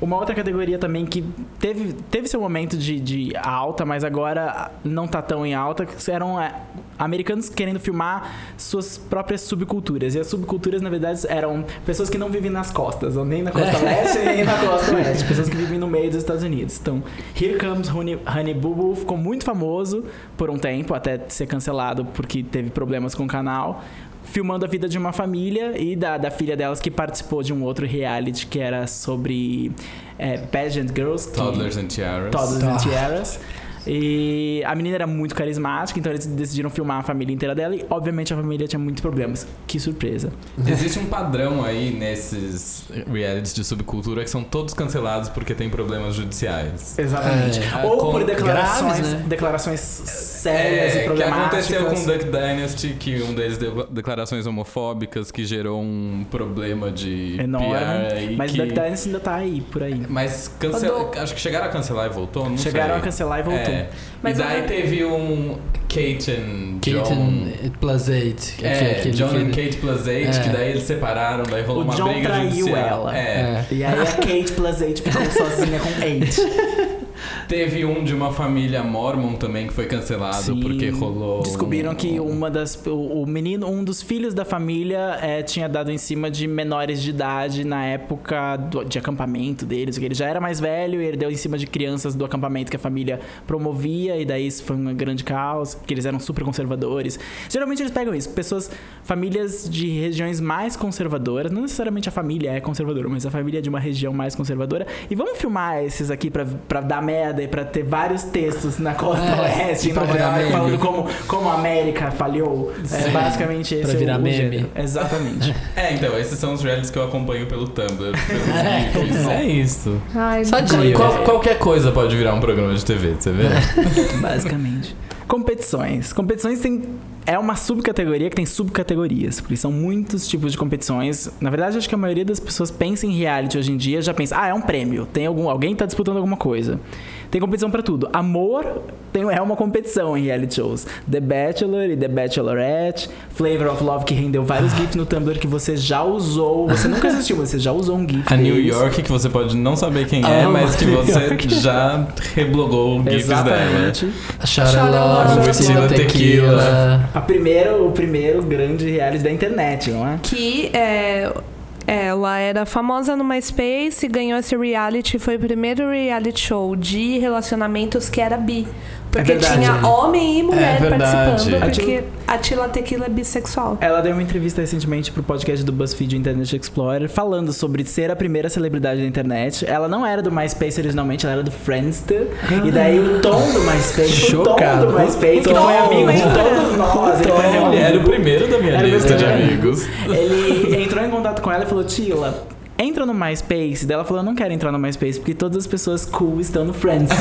D: Uma outra categoria também que teve, teve seu momento de, de alta, mas agora não tá tão em alta, eram é, americanos querendo filmar suas próprias subculturas. E as subculturas, na verdade, eram pessoas que não vivem nas costas, ou nem na costa leste, nem na costa oeste. Pessoas que vivem no meio dos Estados Unidos. Então, Here Comes Honey, Honey Boo Boo ficou muito famoso por um tempo, até ser cancelado porque teve problemas com o canal. Filmando a vida de uma família e da, da filha delas que participou de um outro reality que era sobre é, Pageant Girls. que-
A: Toddlers and Tiaras.
D: Toddlers
B: Tá.
D: and Tiaras. E a menina era muito carismática, então eles decidiram filmar a família inteira dela e, obviamente, a família tinha muitos problemas. Que surpresa.
A: Existe um padrão aí nesses realities de subcultura que são todos cancelados porque tem problemas judiciais.
D: Exatamente.
B: É,
D: Ou
A: com-
D: por declarações,
B: graves, né?
D: declarações sérias
A: É,
D: e
A: que
D: problemáticas.
A: aconteceu com Duck Dynasty, que um deles deu declarações homofóbicas que gerou um problema de
D: Enorme.
A: PR
D: Mas
A: que...
D: Duck Dynasty ainda tá aí, por aí.
A: Mas cancela...
C: Quando-
A: acho que chegaram a cancelar e voltou, não
D: Chegaram
A: sei.
D: a cancelar e voltou.
A: É.
C: Mas
A: e daí
C: eu-
A: teve um Kate and John...
B: Kate plus 8. Que
A: É,
B: aquele
A: John
B: que-
A: and Kate plus 8,
B: É.
A: que daí eles separaram, daí rolou
D: O
A: uma
D: John
A: briga
D: traiu
A: judicial.
D: ela.
A: É.
B: É.
D: E aí a Kate plus 8 ficou sozinha com 8.
A: Teve um de uma família mormon também que foi cancelado
D: Sim.
A: porque rolou...
D: Descobriram
A: um-
D: que uma das. O, menino, um dos filhos da família é, tinha dado em cima de menores de idade na época do- de acampamento deles. que Ele já era mais velho e ele deu em cima de crianças do acampamento que a família promovia, e daí isso foi uma grande causa, porque eles eram super conservadores. Geralmente eles pegam isso, pessoas, famílias de regiões mais conservadoras, não necessariamente a família é conservadora, mas a família é de uma região mais conservadora. E vamos filmar esses aqui pra dar merda e pra ter vários textos na costa
B: É,
D: oeste, em Nova York,
B: meme.
D: falando como, como a América falhou. É basicamente esse
B: Pra
D: é
B: virar
D: o, o
B: meme.
D: gênero. Exatamente.
A: É, então, esses são os realities que eu acompanho pelo Tumblr, pelos GIFs. É isso.
C: Ai,
B: Sadio.
A: Qual- qualquer coisa pode virar um programa de TV, você vê?
D: basicamente. Competições. Competições tem. É uma subcategoria que tem subcategorias, porque são muitos tipos de competições. Na verdade, acho que a maioria das pessoas pensa em reality hoje em dia, já pensa, ah, é um prêmio, tem algum, alguém tá disputando alguma coisa. Tem competição pra tudo. Amor tem, é uma competição em reality shows. The Bachelor e The Bachelorette, Flavor of Love, que rendeu vários GIFs no Tumblr que você já usou. Você nunca assistiu, mas você já usou um GIF.
A: A New
D: deles.
A: York, que você pode não saber quem é,
D: Amo
A: mas que
D: New
A: você
D: York.
A: já reblogou GIFs dela.
D: Exatamente.
B: Tequila, tequila.
D: A primeiro, o primeiro grande reality da internet, não é?
C: Que é, ela era famosa no MySpace, ganhou esse reality, foi o primeiro reality show de relacionamentos que era bi. Porque
D: verdade,
C: tinha
B: é.
C: homem e mulher
A: É
C: participando, porque a Tila Tequila é bissexual.
D: Ela deu uma entrevista recentemente pro podcast do BuzzFeed Internet Explorer, falando sobre ser a primeira celebridade da internet. Ela não era do MySpace originalmente, ela era do Friendster. E daí o Tom do MySpace, o Tom
B: Chocado.
D: do MySpace, que
C: Tom,
D: foi amigo de todos nós. Ele foi meu
A: Ele
D: amigo.
A: era o primeiro da minha
D: Era
A: lista de amigos.
D: Ele entrou em contato com ela e falou: Tila, entra no MySpace. Daí ela falou: Eu não quero entrar no MySpace porque todas as pessoas cool estão no Friends.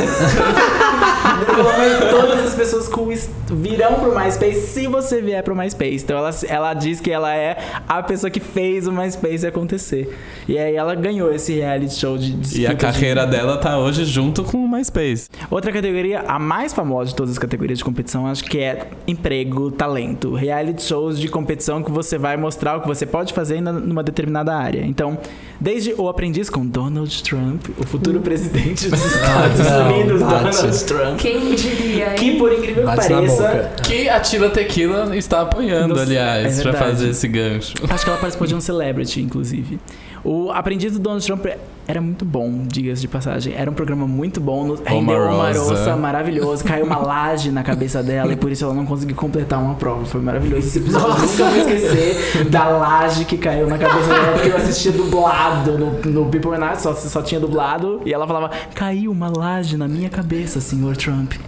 D: Todas as pessoas cool virão pro MySpace se você vier pro MySpace. Então ela, ela diz que ela é a pessoa que fez o MySpace acontecer. E aí ela ganhou esse reality show de
A: E a
D: disputa de-
A: carreira dela tá hoje junto com o MySpace.
D: Outra categoria, a mais famosa de todas as categorias de competição, acho que é emprego, talento. Reality shows de competição que você vai mostrar o que você pode fazer numa determinada área. Então, desde o aprendiz com Donald Trump, o futuro presidente dos Estados
B: não,
D: Unidos,
B: bate.
D: Donald Trump.
C: Quem diria,
D: Que
C: hein?
D: por incrível que pareça.
A: Que a Tila Tequila está apoiando,
D: Nos-
A: aliás,
D: é
A: pra fazer esse gancho.
D: Acho que ela participou de um Celebrity, inclusive. O aprendiz do Donald Trump Era muito bom, diga-se de passagem. Era um programa muito bom. no- Rendeu uma
A: Omarosa.
D: roça maravilhoso. Caiu uma laje na cabeça dela e por isso ela não conseguiu completar uma prova. Foi maravilhoso esse episódio. Nunca vou esquecer da laje que caiu na cabeça dela porque eu assistia dublado no, no People Night, só, só tinha dublado. E ela falava: Caiu uma laje na minha cabeça, senhor Trump.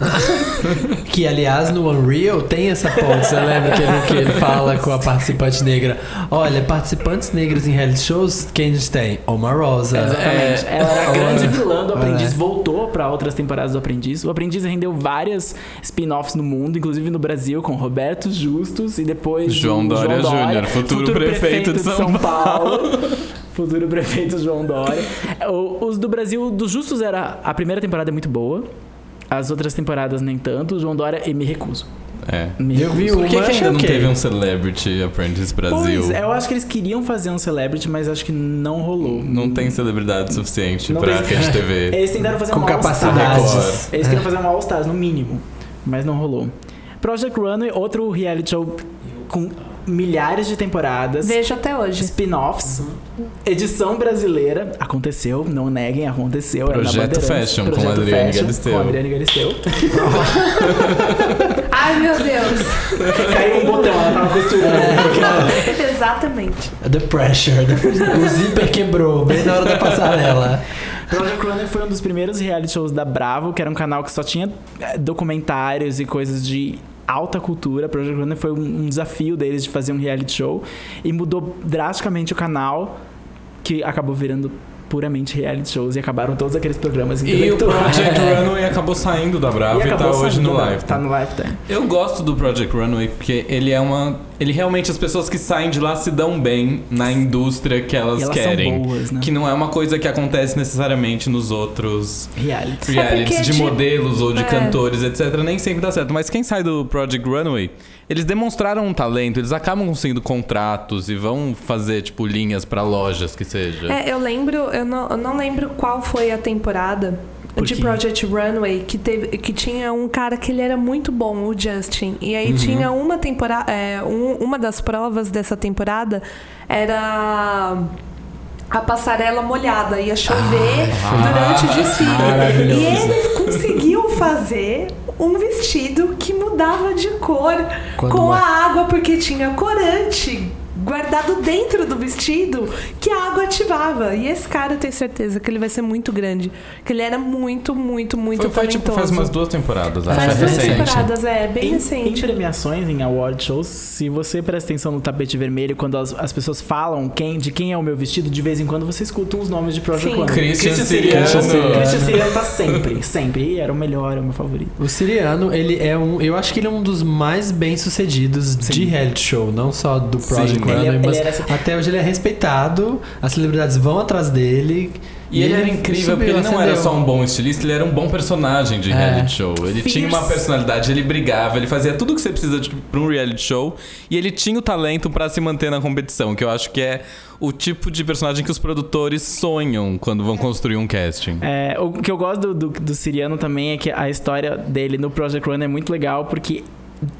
B: Que, aliás, no Unreal tem essa ponte, você lembra que ele, que ele fala com a participante negra? Olha, participantes negros em reality shows, quem a gente tem? Omarosa.
D: Exatamente. Ela era a grande vilã do
B: É.
D: Aprendiz, voltou pra outras temporadas do Aprendiz. O Aprendiz rendeu várias spin-offs no mundo, inclusive no Brasil, com Roberto Justus e depois
A: João Dória Júnior, futuro prefeito de São
D: Paulo. futuro prefeito João Dória. O- Os do Brasil, dos Justus, era a primeira temporada é muito boa. As outras temporadas nem tanto. O João Dória, e me recuso.
A: É.
B: Eu vi
D: recuso.
A: Por que,
B: Uma,
A: que ainda não teve um Celebrity Apprentice Brasil?
D: Pois, é, eu acho que eles queriam fazer um Celebrity, mas acho que não rolou.
A: Não tem celebridade suficiente
D: Não
A: pra
D: tem-
A: Rede TV.
D: Eles tentaram fazer
B: Com
D: um All-Stars.
B: capacidades.
D: Eles queriam fazer um All Stars, no mínimo. Mas não rolou. Project Runway, outro reality show com milhares de temporadas.
C: Vejo até hoje.
D: Spin-offs, edição brasileira, aconteceu, não neguem, aconteceu. era na
A: Projeto. Fashion, com
D: Projeto
A: Adriane
D: Fashion,
A: Galisteu.
D: Com Adriane Galisteu.
C: Ai, meu Deus.
D: Caiu um botão, ela tava costurando.
C: Exatamente.
B: The pressure. O zíper quebrou bem na hora da passarela.
D: Project Runner foi um dos primeiros reality shows da Bravo, que era um canal que só tinha eh, documentários e coisas de alta cultura. Project Runner foi um, um desafio deles de fazer um reality show e mudou drasticamente o canal, que acabou virando puramente reality shows e acabaram todos aqueles programas
A: E o
D: intelectuais.
A: Project Runway acabou saindo da Bravo e, tá
D: acabou
A: hoje no
D: da-
A: Live.
D: Tá no live, tá.
A: Eu gosto do Project Runway porque ele é uma. Ele realmente, as pessoas que saem de lá se dão bem na indústria que elas,
D: E elas
A: querem.
D: são boas, né?
A: Que não é uma coisa que acontece necessariamente nos outros
D: Reality.
A: realities
C: porque
A: de
C: de-
A: modelos ou de
C: é.
A: cantores, etc. Nem sempre dá certo. Mas quem sai do Project Runway, eles demonstraram um talento, eles acabam conseguindo contratos e vão fazer, tipo, linhas pra lojas que seja.
C: É, eu lembro, eu não, eu não lembro qual foi a temporada
D: Por
C: de? Project Runway que teve que tinha um cara que ele era muito bom, o Justin. E aí tinha uma temporada, uma das provas dessa temporada era a passarela molhada, ia chover durante o desfile.
B: maravilhoso.
C: E ele conseguiu fazer um vestido que mudava de cor
B: Quando
C: com a água porque tinha corante guardado dentro do vestido que a água ativava. E esse cara eu tenho certeza que ele vai ser muito grande, que ele era muito, muito, muito
A: foi, foi, tipo, faz umas duas temporadas, acho.
C: Faz
A: é
C: duas
A: recente.
C: temporadas, é, bem
D: Em, em
C: recente.
D: premiações, em award shows, se você presta atenção no tapete vermelho, quando as, as pessoas falam quem, de quem é o meu vestido, de vez em quando você escuta uns nomes de Project
C: Sim.
D: Runway.
A: Christian
D: Siriano.
A: Siriano.
D: Christian Siriano tá sempre, sempre. E era o melhor, é o meu favorito.
B: O Siriano, ele é um. Eu acho que ele é um dos mais bem sucedidos de reality show, não só do Project
A: Sim.
D: Ele é-
B: mas
D: ele era assim-
B: até hoje ele é respeitado, as celebridades vão atrás dele.
A: E ele era incrível porque ele não era só um bom estilista, ele era um bom personagem de
B: É.
A: reality show. Ele tinha uma
C: Fierce.
A: personalidade, ele brigava, ele fazia tudo que você precisa de, pra um reality show e ele tinha o talento pra se manter na competição, que eu acho que é o tipo de personagem que os produtores sonham quando vão construir um casting.
D: É, o que eu gosto do, do, do Siriano também é que a história dele no Project Run é muito legal, porque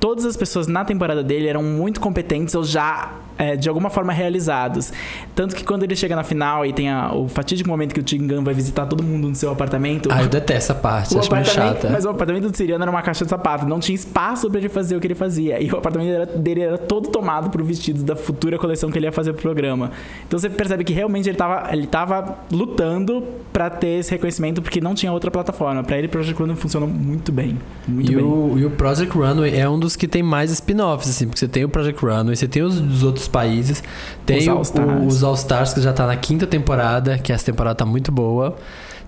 D: todas as pessoas na temporada dele eram muito competentes ou já é, de alguma forma realizados. Tanto que quando ele chega na final e tem a- o fatídico momento que o Tingan vai visitar todo mundo no seu apartamento.
B: Ah, eu detesto essa parte, acho meio chata.
D: Mas o apartamento do Siriano era uma caixa de sapato, não tinha espaço pra ele fazer o que ele fazia. E o apartamento era- dele era todo tomado por vestidos da futura coleção que ele ia fazer pro programa. Então você percebe que realmente ele tava, ele tava lutando pra ter esse reconhecimento porque não tinha outra plataforma. Pra ele, o Project Runway funcionou muito bem. Muito
B: E
D: bem.
B: o, e o Project Runway é um dos que tem mais spin-offs, assim, porque você tem o Project Runway, você tem os dos outros países, tem
D: Os All-Stars.
B: All-Stars, que já tá na quinta temporada, que essa temporada tá muito boa.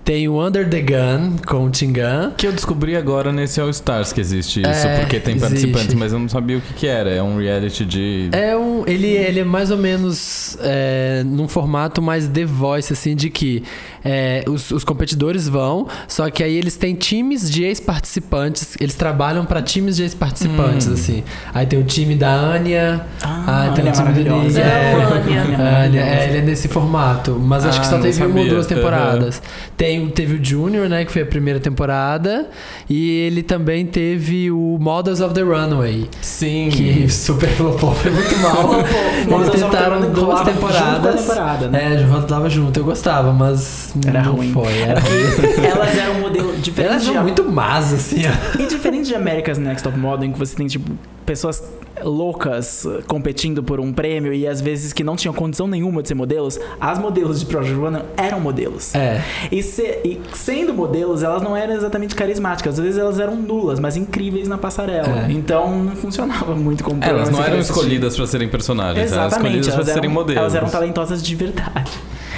B: Tem o Under the Gun com o Tingan.
A: Que eu descobri agora nesse All Stars que existe isso,
B: É,
A: porque tem
B: existe.
A: participantes, mas eu não sabia o que, que era. É um reality de.
B: É um, ele, ele é mais ou menos é, num formato mais The Voice, assim, de que é, os, os competidores vão, só que aí eles têm times de ex-participantes, eles trabalham pra times de ex-participantes, assim. Aí tem o time da Anya,
D: Ah,
B: aí tem
D: Anya
B: o time do. Nick, é,
C: Amo a Anya.
B: Anya, é, ele é nesse formato, mas acho
A: Ah,
B: que só
A: não
B: teve uma ou duas temporadas. Tem tem, teve o Junior, né? Que foi a primeira temporada. E ele também teve o Models of the Runway.
A: Sim.
B: Que super flopou, foi muito mal. Eles
D: Models of the
B: tentaram
D: Runway
B: duas temporadas.
D: temporada, né?
B: É, rodava junto, eu gostava, mas
D: Era
B: não
D: ruim.
B: foi. Era ruim.
D: Elas eram um modelo diferente
B: Elas
D: de
B: são muito más, assim, ó.
D: E diferente de America's Next Top Model, em que você tem, tipo, pessoas loucas uh, competindo por um prêmio e às vezes que não tinham condição nenhuma de ser modelos, as modelos de Project Runner eram modelos.
B: É.
D: E, se- e sendo modelos, elas não eram exatamente carismáticas. Às vezes elas eram nulas, mas incríveis na passarela.
B: É.
D: Então não funcionava muito como
A: Elas
D: programa
A: não eram escolhidas pra serem personagens, eram
D: Exatamente.
A: escolhidas pra
D: Elas
A: serem
D: eram,
A: modelos.
D: elas eram talentosas de verdade.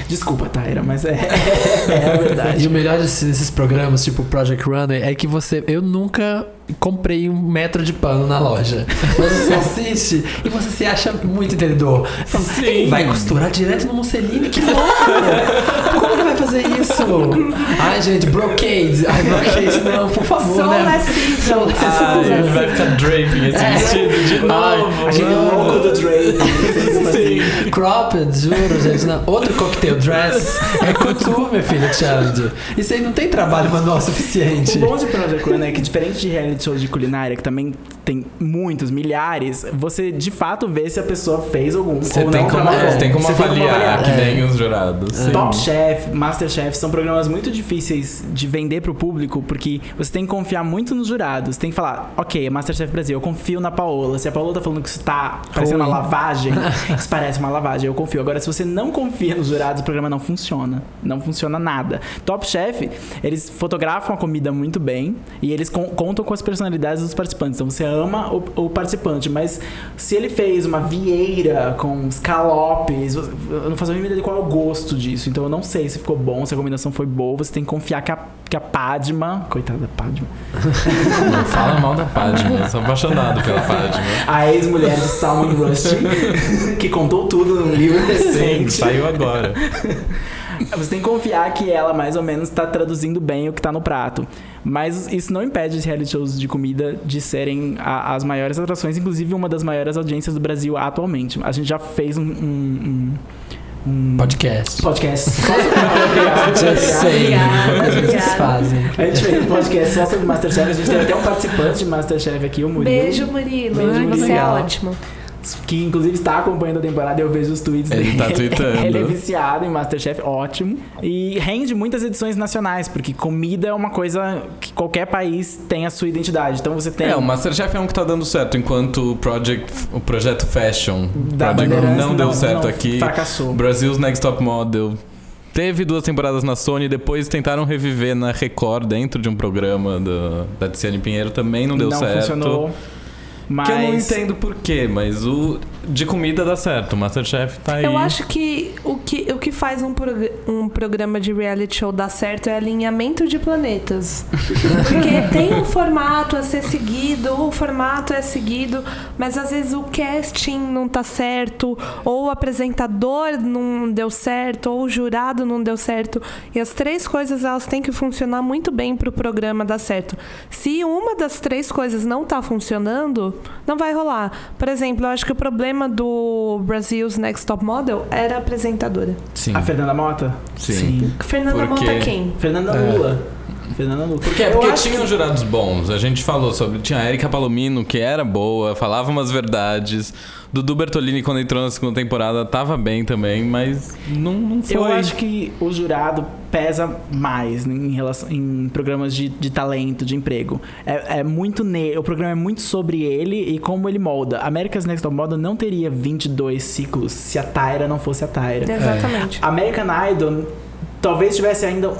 D: Desculpa, Taira, mas é, é a verdade.
B: E o melhor desses, desses programas, tipo Project Runner, é que você. Eu nunca comprei um metro de pano na loja. Mas você assiste e você se acha muito entendedor. Fala,
A: Sim.
B: Vai costurar direto no Mussolini, que louco! Como que vai fazer isso? Ai, gente, brocade. Ai, brocade, não, por favor,
C: Só
B: né?
C: season.
A: Ai, vai ficar draping esse
B: É.
A: vestido de novo.
B: Ai,
D: Aquele
A: não.
D: louco do Drake.
A: Sim.
B: Cropped, juro, gente. Não. Outro cocktail dress é couture, minha filha, challenge. Isso aí não tem trabalho manual suficiente.
D: O bom de Project Runner é que, diferente de reality shows de culinária, que também tem muitos, milhares, você de fato vê se a pessoa fez algum
A: Você
D: ou
A: tem
D: não
A: como, você tem como
D: Você
A: avaliar, que
B: É.
A: nem os jurados. Sim.
D: Top Chef, Masterchef são programas muito difíceis de vender pro público, porque você tem que confiar muito nos jurados. Tem que falar, ok, Masterchef Brasil, eu confio na Paola. Se a Paola tá falando que isso tá parecendo uma lavagem, isso parece uma lavagem, eu confio. Agora, se você não confia nos jurados, o programa não funciona. Não funciona nada. Top Chef, eles fotografam a comida muito bem e eles con- contam com as personalidades dos participantes. Então você ama o, o participante, mas se ele fez uma vieira com escalopes, eu não faço a mínima ideia de qual é o gosto disso. Então eu não sei se ficou bom, se a combinação foi boa. Você tem que confiar que a, que a Padma, coitada da Padma,
A: Não fala mal da Padma, eu sou apaixonado pela Padma.
D: a ex-mulher de Salman Rushdie, que contou tudo num livro
A: Sim,
D: recente.
A: saiu agora.
D: Você tem que confiar que ela mais ou menos está traduzindo bem o que tá no prato. Mas isso não impede os reality shows de comida de serem a- as maiores atrações, inclusive uma das maiores audiências do Brasil atualmente. A gente já fez um, um- um-
B: Podcast.
D: podcast só sobre
B: Já sei.
C: Obrigada,
B: Mas vocês
C: obrigada.
B: fazem.
D: A gente fez um podcast só sobre Masterchef. A gente tem até um participante de Masterchef aqui, o Murilo.
C: Beijo, Murilo.
D: Beijo, Murilo.
C: Você é
B: Legal.
C: ótimo.
D: Que inclusive está acompanhando a temporada, eu vejo os tweets
A: Ele
D: dele.
A: tá tweetando.
D: Ele é viciado em Masterchef, ótimo. E rende muitas edições nacionais, porque comida é uma coisa que qualquer país tem a sua identidade. Então você tem.
A: É, o Masterchef é um que tá dando certo, enquanto o, Project, o projeto Fashion
D: Da
A: Project
D: Bandeirantes
A: não deu certo
D: não
A: aqui.
D: Fracassou.
A: Brasil's Next Top Model teve duas temporadas na Sony, depois tentaram reviver na Record dentro de um programa do, da Tiziane Pinheiro, também não deu certo.
D: funcionou. Mas
A: Que eu não entendo por quê, mas o de comida dá certo. O Masterchef tá aí.
C: Eu acho que o que, o que faz um, prog- um programa de reality show dar certo é alinhamento de planetas. Porque tem um formato a ser seguido, o formato é seguido, mas às vezes o casting não tá certo, ou o apresentador não deu certo, ou o jurado não deu certo. E as três coisas elas têm que funcionar muito bem para o programa dar certo. Se uma das três coisas não tá funcionando, não vai rolar. Por exemplo, eu acho que o problema do Brasil's Next Top Model era a apresentadora.
A: Sim.
D: A Fernanda Mota?
A: Sim.
C: Fernanda
A: Porque-
C: Mota quem?
D: Fernanda
B: É.
D: Lula. Fernanda Lula.
A: Porque,
D: Eu
A: porque tinham jurados bons. A gente falou sobre. Tinha a Erika Palomino, que era boa, falava umas verdades. Dudu Bertolini, quando entrou na segunda temporada, tava bem também, mas não, não foi.
D: Eu acho que o jurado pesa mais em, relação, em programas de, de talento, de emprego. É, é muito ne o programa é muito sobre ele e como ele molda. America's Next Top Model não teria 22 ciclos se a Tyra não fosse a Tyra.
C: Exatamente.
D: American Idol talvez tivesse ainda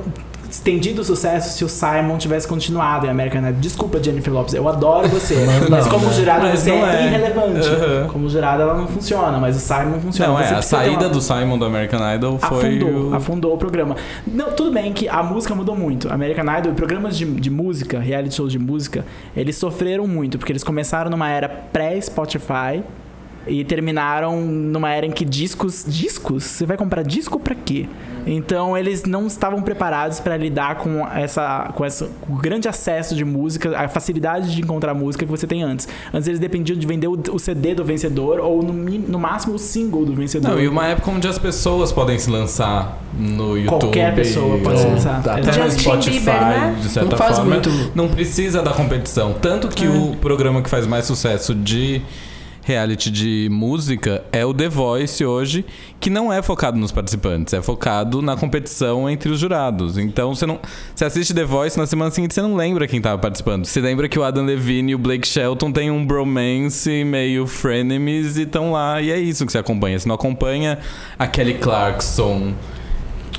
D: estendido o sucesso se o Simon tivesse continuado em American Idol. Desculpa, Jennifer Lopes, eu adoro você,
B: Mas
D: mas,
B: não,
D: como
B: né?
D: jurado
A: Mas
D: você
A: não
D: é,
A: é.
D: irrelevante.
A: Uhum.
D: Como jurado ela não funciona, mas o Simon funciona.
A: Não, é,
D: Você
A: a
D: precisa ter
A: saída
D: uma-
A: do Simon do American Idol foi.
D: afundou,
A: o-
D: afundou o programa. Não, tudo bem que a música mudou muito. American Idol e programas de, de música, reality shows de música, eles sofreram muito, porque eles começaram numa era pré-Spotify E terminaram numa era em que discos. Discos? Você vai comprar disco pra quê? Então eles não estavam preparados para lidar com essa, com o grande acesso de música, a facilidade de encontrar música que você tem antes. Antes eles dependiam de vender o, o CD do vencedor ou no, no máximo o single do vencedor.
A: Não, e uma época onde as pessoas podem se lançar no YouTube.
D: Qualquer pessoa pode
A: ou
D: se lançar.
A: Até no Spotify,
C: Bieber, né?
A: de certa
B: Não faz
A: forma.
B: muito-
A: Não precisa da competição. Tanto que o programa que faz mais sucesso de reality de música é o The Voice hoje, que não é focado nos participantes, é focado na competição entre os jurados. Então você não. Você assiste The Voice na semana seguinte, você não lembra quem tava participando. Você lembra que o Adam Levine e o Blake Shelton têm um bromance meio frenemies e estão lá. E é isso que você acompanha. Você não acompanha a Kelly Clarkson.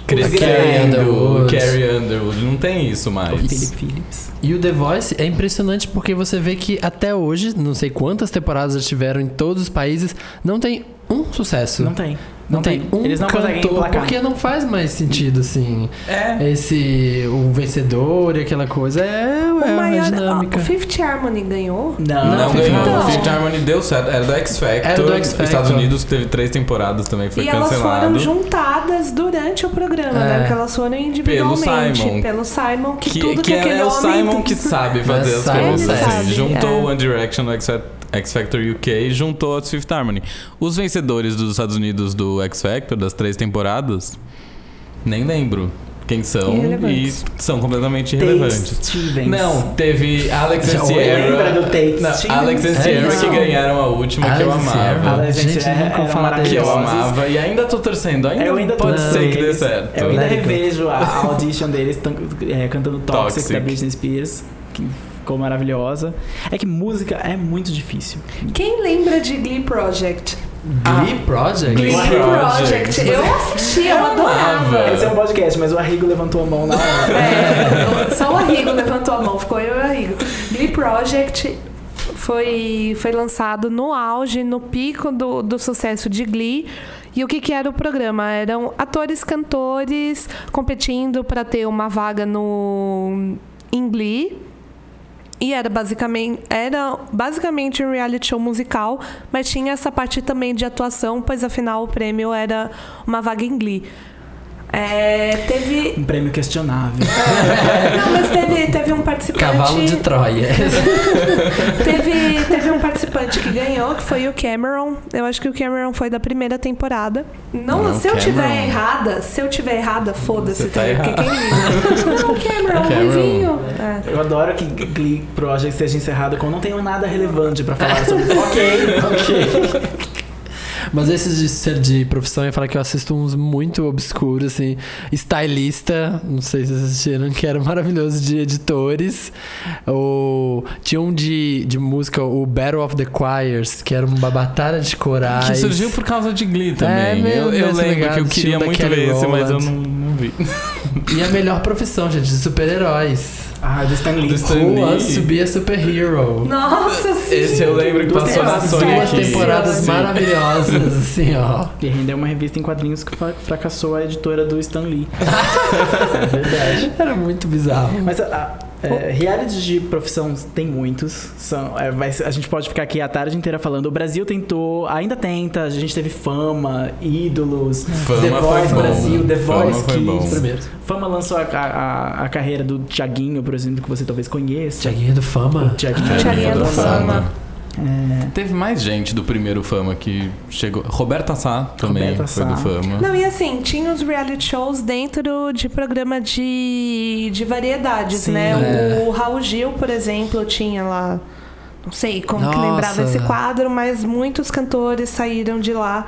A: Chris
D: Carrie
B: Underwood.
A: Carrie Underwood. Não tem isso
D: O
A: mais.
D: Philip Phillips.
B: E o The Voice é impressionante porque você vê que até hoje, não sei quantas temporadas já tiveram em todos os países, não tem um sucesso.
D: Não tem.
B: Não tem um
D: Eles não conseguem
B: cantor,
D: emplacar.
B: porque não faz mais sentido, assim.
A: É.
B: Esse, o vencedor e aquela coisa é,
C: O
B: é uma
C: maior.
B: dinâmica.
C: o Fifth Harmony ganhou?
D: Não,
A: Não,
B: Não,
A: ganhou.
B: então.
A: O Fifth Harmony deu certo. Era do X Factor.
B: Era do X Factor.
A: Estados Unidos teve três temporadas também, foi
C: e elas
A: cancelado.
C: foram juntadas durante o programa,
B: É.
C: né? Porque elas foram individualmente.
A: Simon.
C: Pelo Simon, que,
A: Que,
C: tudo que,
A: que
C: aquele
A: é o. Simon que sabe fazer
B: É
A: as coisas. Assim. Juntou
C: é.
A: o One Direction no X, X Factor UK juntou as Fifth Harmony. Os vencedores dos Estados Unidos do X Factor, das três temporadas, nem lembro quem são e são completamente irrelevantes.
D: Stevens.
A: Não, teve Alex and Sierra.
D: do Tate
A: Não,
D: Stevens?
A: Alex and
B: É
A: Sierra
B: isso.
A: que ganharam a última que eu
B: Alex and Sierra.
A: amava.
D: Alex and
B: Gente, nunca falar
A: Que eu amava e ainda tô torcendo. Ainda,
D: Eu ainda
A: pode ser que dê
D: eles-
A: certo.
D: Eu ainda revejo a a audition deles é, cantando Toxic,
A: Toxic.
D: da Britney Spears, que ficou maravilhosa. É que música é muito difícil.
C: Quem lembra de Glee Project?
B: Glee Project?
C: Glee
A: Project.
C: Project. Eu assistia, eu adorava.
D: Esse é um podcast, mas o Arrigo levantou a mão na hora.
C: É, só o Arrigo levantou a mão, ficou eu e o Arrigo. Glee Project foi, foi lançado no auge, no pico do, do sucesso de Glee. E o que, que era o programa? Eram atores, cantores competindo para ter uma vaga no em Glee. E era basicamente, era basicamente um reality show musical, mas tinha essa parte também de atuação, pois afinal o prêmio era uma vaga em Glee. É, teve.
D: Um prêmio questionável.
C: Não, mas teve, teve um participante.
B: Cavalo de Troia.
C: Teve, teve um participante que ganhou, que foi o Cameron. Eu acho que o Cameron foi da primeira temporada. Não,
A: Não,
C: se eu
A: Cameron.
C: tiver errada, se eu tiver errada, foda-se
A: tá
C: também. porque quem liga? Não, Cameron, o
A: Cameron.
C: É.
D: Eu adoro que Glee Project esteja encerrado com não tenho nada relevante pra falar sobre. ok, ok.
B: Mas esses de ser de profissão, eu ia falar que eu assisto uns muito obscuros, assim. Stylista, não sei se vocês assistiram, que era maravilhoso, de editores. O, tinha um de, de música, o Battle of the Choirs, que era uma batalha de corais.
A: Que surgiu por causa de Glee também.
B: meio
A: eu eu
B: nesse
A: lembro que eu queria muito ver esse, mas eu não vi.
B: E a melhor profissão, gente, de super-heróis.
D: Ah, do Stan Lee.
A: Do Stan
B: Who
A: Lee.
B: wants to be a superhero?
C: Nossa, sim.
A: Esse eu lembro que passou na. Sony
B: Duas
A: Kids.
B: temporadas
A: Sim.
B: maravilhosas, assim, ó.
D: E rendeu uma revista em quadrinhos que fra- fracassou a editora do Stan Lee. é verdade.
B: Era muito bizarro.
D: Mas a, a, é, realities de profissão tem muitos. São, é, vai a gente pode ficar aqui a tarde inteira falando. O Brasil tentou, ainda tenta. A gente teve Fama, Ídolos,
A: Fama
D: The
A: foi
D: Voice
A: bom.
D: Brasil, The
A: Fama
D: Voice
A: foi bom.
D: Kids.
B: Primeiros.
D: Fama lançou a, a, a carreira do Tiaguinho, por exemplo, que você talvez conheça.
B: Tiaguinho do Fama.
D: Tiaguinho,
C: Tiaguinho do Fama.
D: É,
A: Teve mais gente do primeiro Fama que chegou. Roberta Sá também
D: Roberta
A: foi do
D: Sá.
A: Fama.
C: Não, e assim, tinha os reality shows dentro de programa de, de variedades,
D: Sim.
C: né?
B: É.
C: O Raul Gil, por exemplo, tinha lá. Não sei como que
B: Nossa.
C: lembrava esse quadro, mas muitos cantores saíram de lá.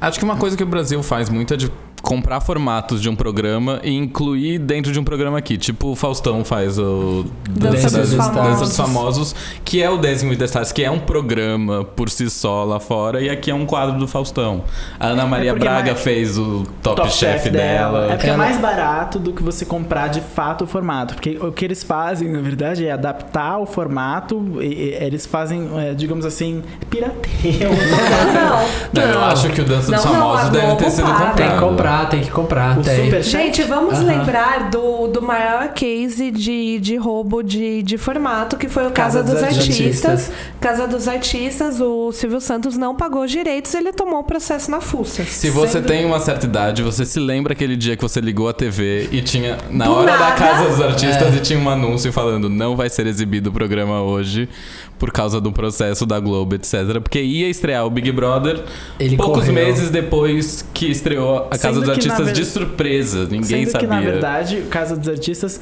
A: Acho que uma coisa que o Brasil faz muito é de comprar formatos de um programa e incluir dentro de um programa aqui. Tipo o Faustão faz o
C: Dança
B: dos
A: Dança
B: Famosos.
A: dos Famosos, que é o Dancing with the Stars, que é um programa por si só lá fora, e aqui é um quadro do Faustão. A Ana Maria
D: porque
A: Braga
D: mais-
A: fez o Top,
D: Top
A: Chef,
D: Chef
A: dela.
D: É porque é mais barato do que você comprar de fato o formato. Porque o que eles fazem, na verdade, é adaptar o formato. E, e eles fazem, é, digamos assim, pirateio.
C: Não,
A: Não, eu
B: Não.
A: acho que o Dança dos
C: Não, não,
A: Famosos
C: a
A: deve ter sido comprado.
B: Tem que comprar. tem que comprar.
D: O
B: tem.
D: Super
C: Gente, vamos
B: Aham.
C: lembrar do, do maior case de, de roubo de, de formato, que foi o Casa,
D: Casa
C: dos,
D: dos
C: Artistas.
B: Artistas.
C: Casa dos Artistas, o Silvio Santos não pagou os direitos, ele tomou o processo na fuça.
A: Se você tem uma certa idade, você se lembra aquele dia que você ligou a TV e tinha, na
C: Do
A: hora da
C: nada.
A: Casa dos Artistas,
B: É.
A: e tinha um anúncio falando não vai ser exibido o programa hoje por causa do processo da Globo, etc. Porque ia estrear o Big Brother
B: Ele
A: poucos
B: correu.
A: meses depois que estreou a Casa dos
D: na
A: Artistas de surpresa. Ninguém
D: Sendo
A: sabia.
D: que, na verdade, Casa dos Artistas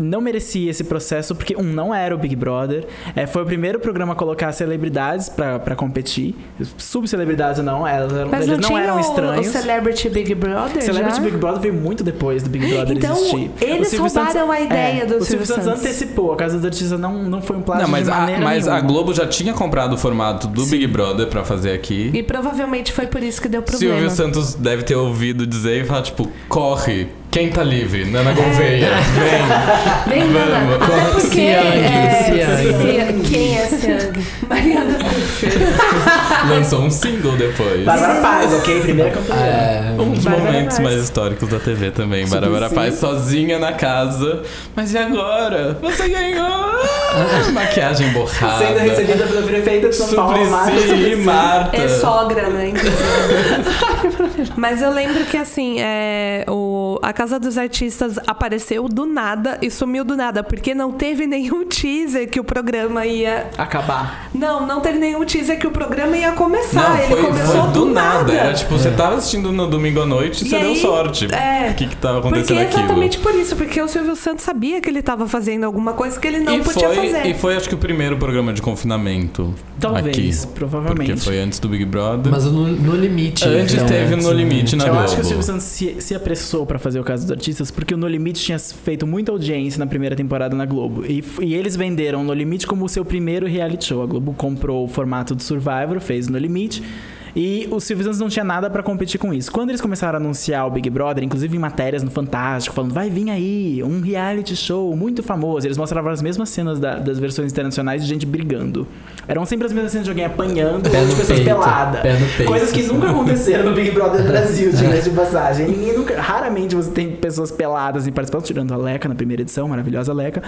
D: não merecia esse processo, porque, um, não era o Big Brother. É, foi o primeiro programa a colocar celebridades pra, pra competir. Subcelebridades ou não, elas, eram-
C: Mas
D: eles
C: não,
D: não,
C: tinha
D: eram estranhos.
C: o Celebrity Big Brother
D: Celebrity
C: já?
D: Big Brother veio muito depois do Big Brother
C: Então,
D: existir.
C: eles roubaram a ideia
D: é,
C: do
D: O
C: Silvio
D: Santos
C: Santos.
D: antecipou. A Casa dos Artistas não, não foi um plágio
A: Não, mas,
D: de
A: a,
D: maneira
A: mas a
D: nenhuma.
A: Globo já tinha comprado o formato do Big Brother pra fazer aqui.
C: E provavelmente foi por isso que deu problema.
A: Silvio Santos deve ter ouvido dizer e falar, tipo, corre, quem tá livre? Nana Gouveia, vem.
C: Vem, Nana.
A: Vamos.
C: Até porque...
B: Siang,
C: é,
B: Siang.
C: Siang. Quem é Siang? Mariana.
A: Lançou um single depois.
D: Bárbara Paz, ok? Primeira campeã.
B: É,
A: Um dos
C: Bárbara
A: momentos
C: Paz.
A: mais históricos da TV também.
D: Super
A: Bárbara
D: sim.
A: Paz sozinha na casa. Mas e agora? Você ganhou! Maquiagem borrada.
D: Sendo recebida pela prefeita de São Paulo, Marta.
A: Marta.
C: É sogra, né? Mas eu lembro que assim, é, o, a Casa dos Artistas apareceu do nada e sumiu do nada, porque não teve nenhum teaser que o programa ia.
D: Acabar.
C: Não, não teve nenhum teaser que o programa ia começar.
A: Não,
C: Ele
A: foi,
C: começou
A: foi do nada. Era tipo,
B: É.
A: você tava assistindo no domingo à noite e você deu
C: aí,
A: sorte.
C: é.
A: O que que tava acontecendo aquilo?
C: exatamente por isso, porque o Silvio Santos sabia que ele estava fazendo alguma coisa que ele não
A: e
C: podia
A: foi,
C: fazer.
A: E foi, acho que, o primeiro programa de confinamento
D: Talvez,
A: aqui.
D: provavelmente.
A: Porque foi antes do Big Brother.
B: mas no, no limite.
A: Antes
B: então,
A: teve
B: antes,
A: No
B: né?
A: Limite na
D: Eu
A: Globo.
D: acho que o Silvio Santos se, se apressou pra fazer o caso dos artistas, porque o No Limite tinha feito muita audiência na primeira temporada na Globo. E, e eles venderam No Limite como o seu primeiro reality show. A Globo comprou o formato do Survivor, fez No Limite. E o Silvio Santos não tinha nada pra competir com isso. Quando eles começaram a anunciar o Big Brother, inclusive em matérias no Fantástico, falando, vai vir aí, um reality show muito famoso. Eles mostravam as mesmas cenas da- das versões internacionais de gente brigando. Eram sempre as mesmas cenas de alguém apanhando
B: Pé
D: ou de pessoas peladas. Coisas que nunca aconteceram no Big Brother Brasil, diga-se de passagem. Ninguém nunca, raramente você tem pessoas peladas em participação, tirando a Leca na primeira edição, maravilhosa Leca.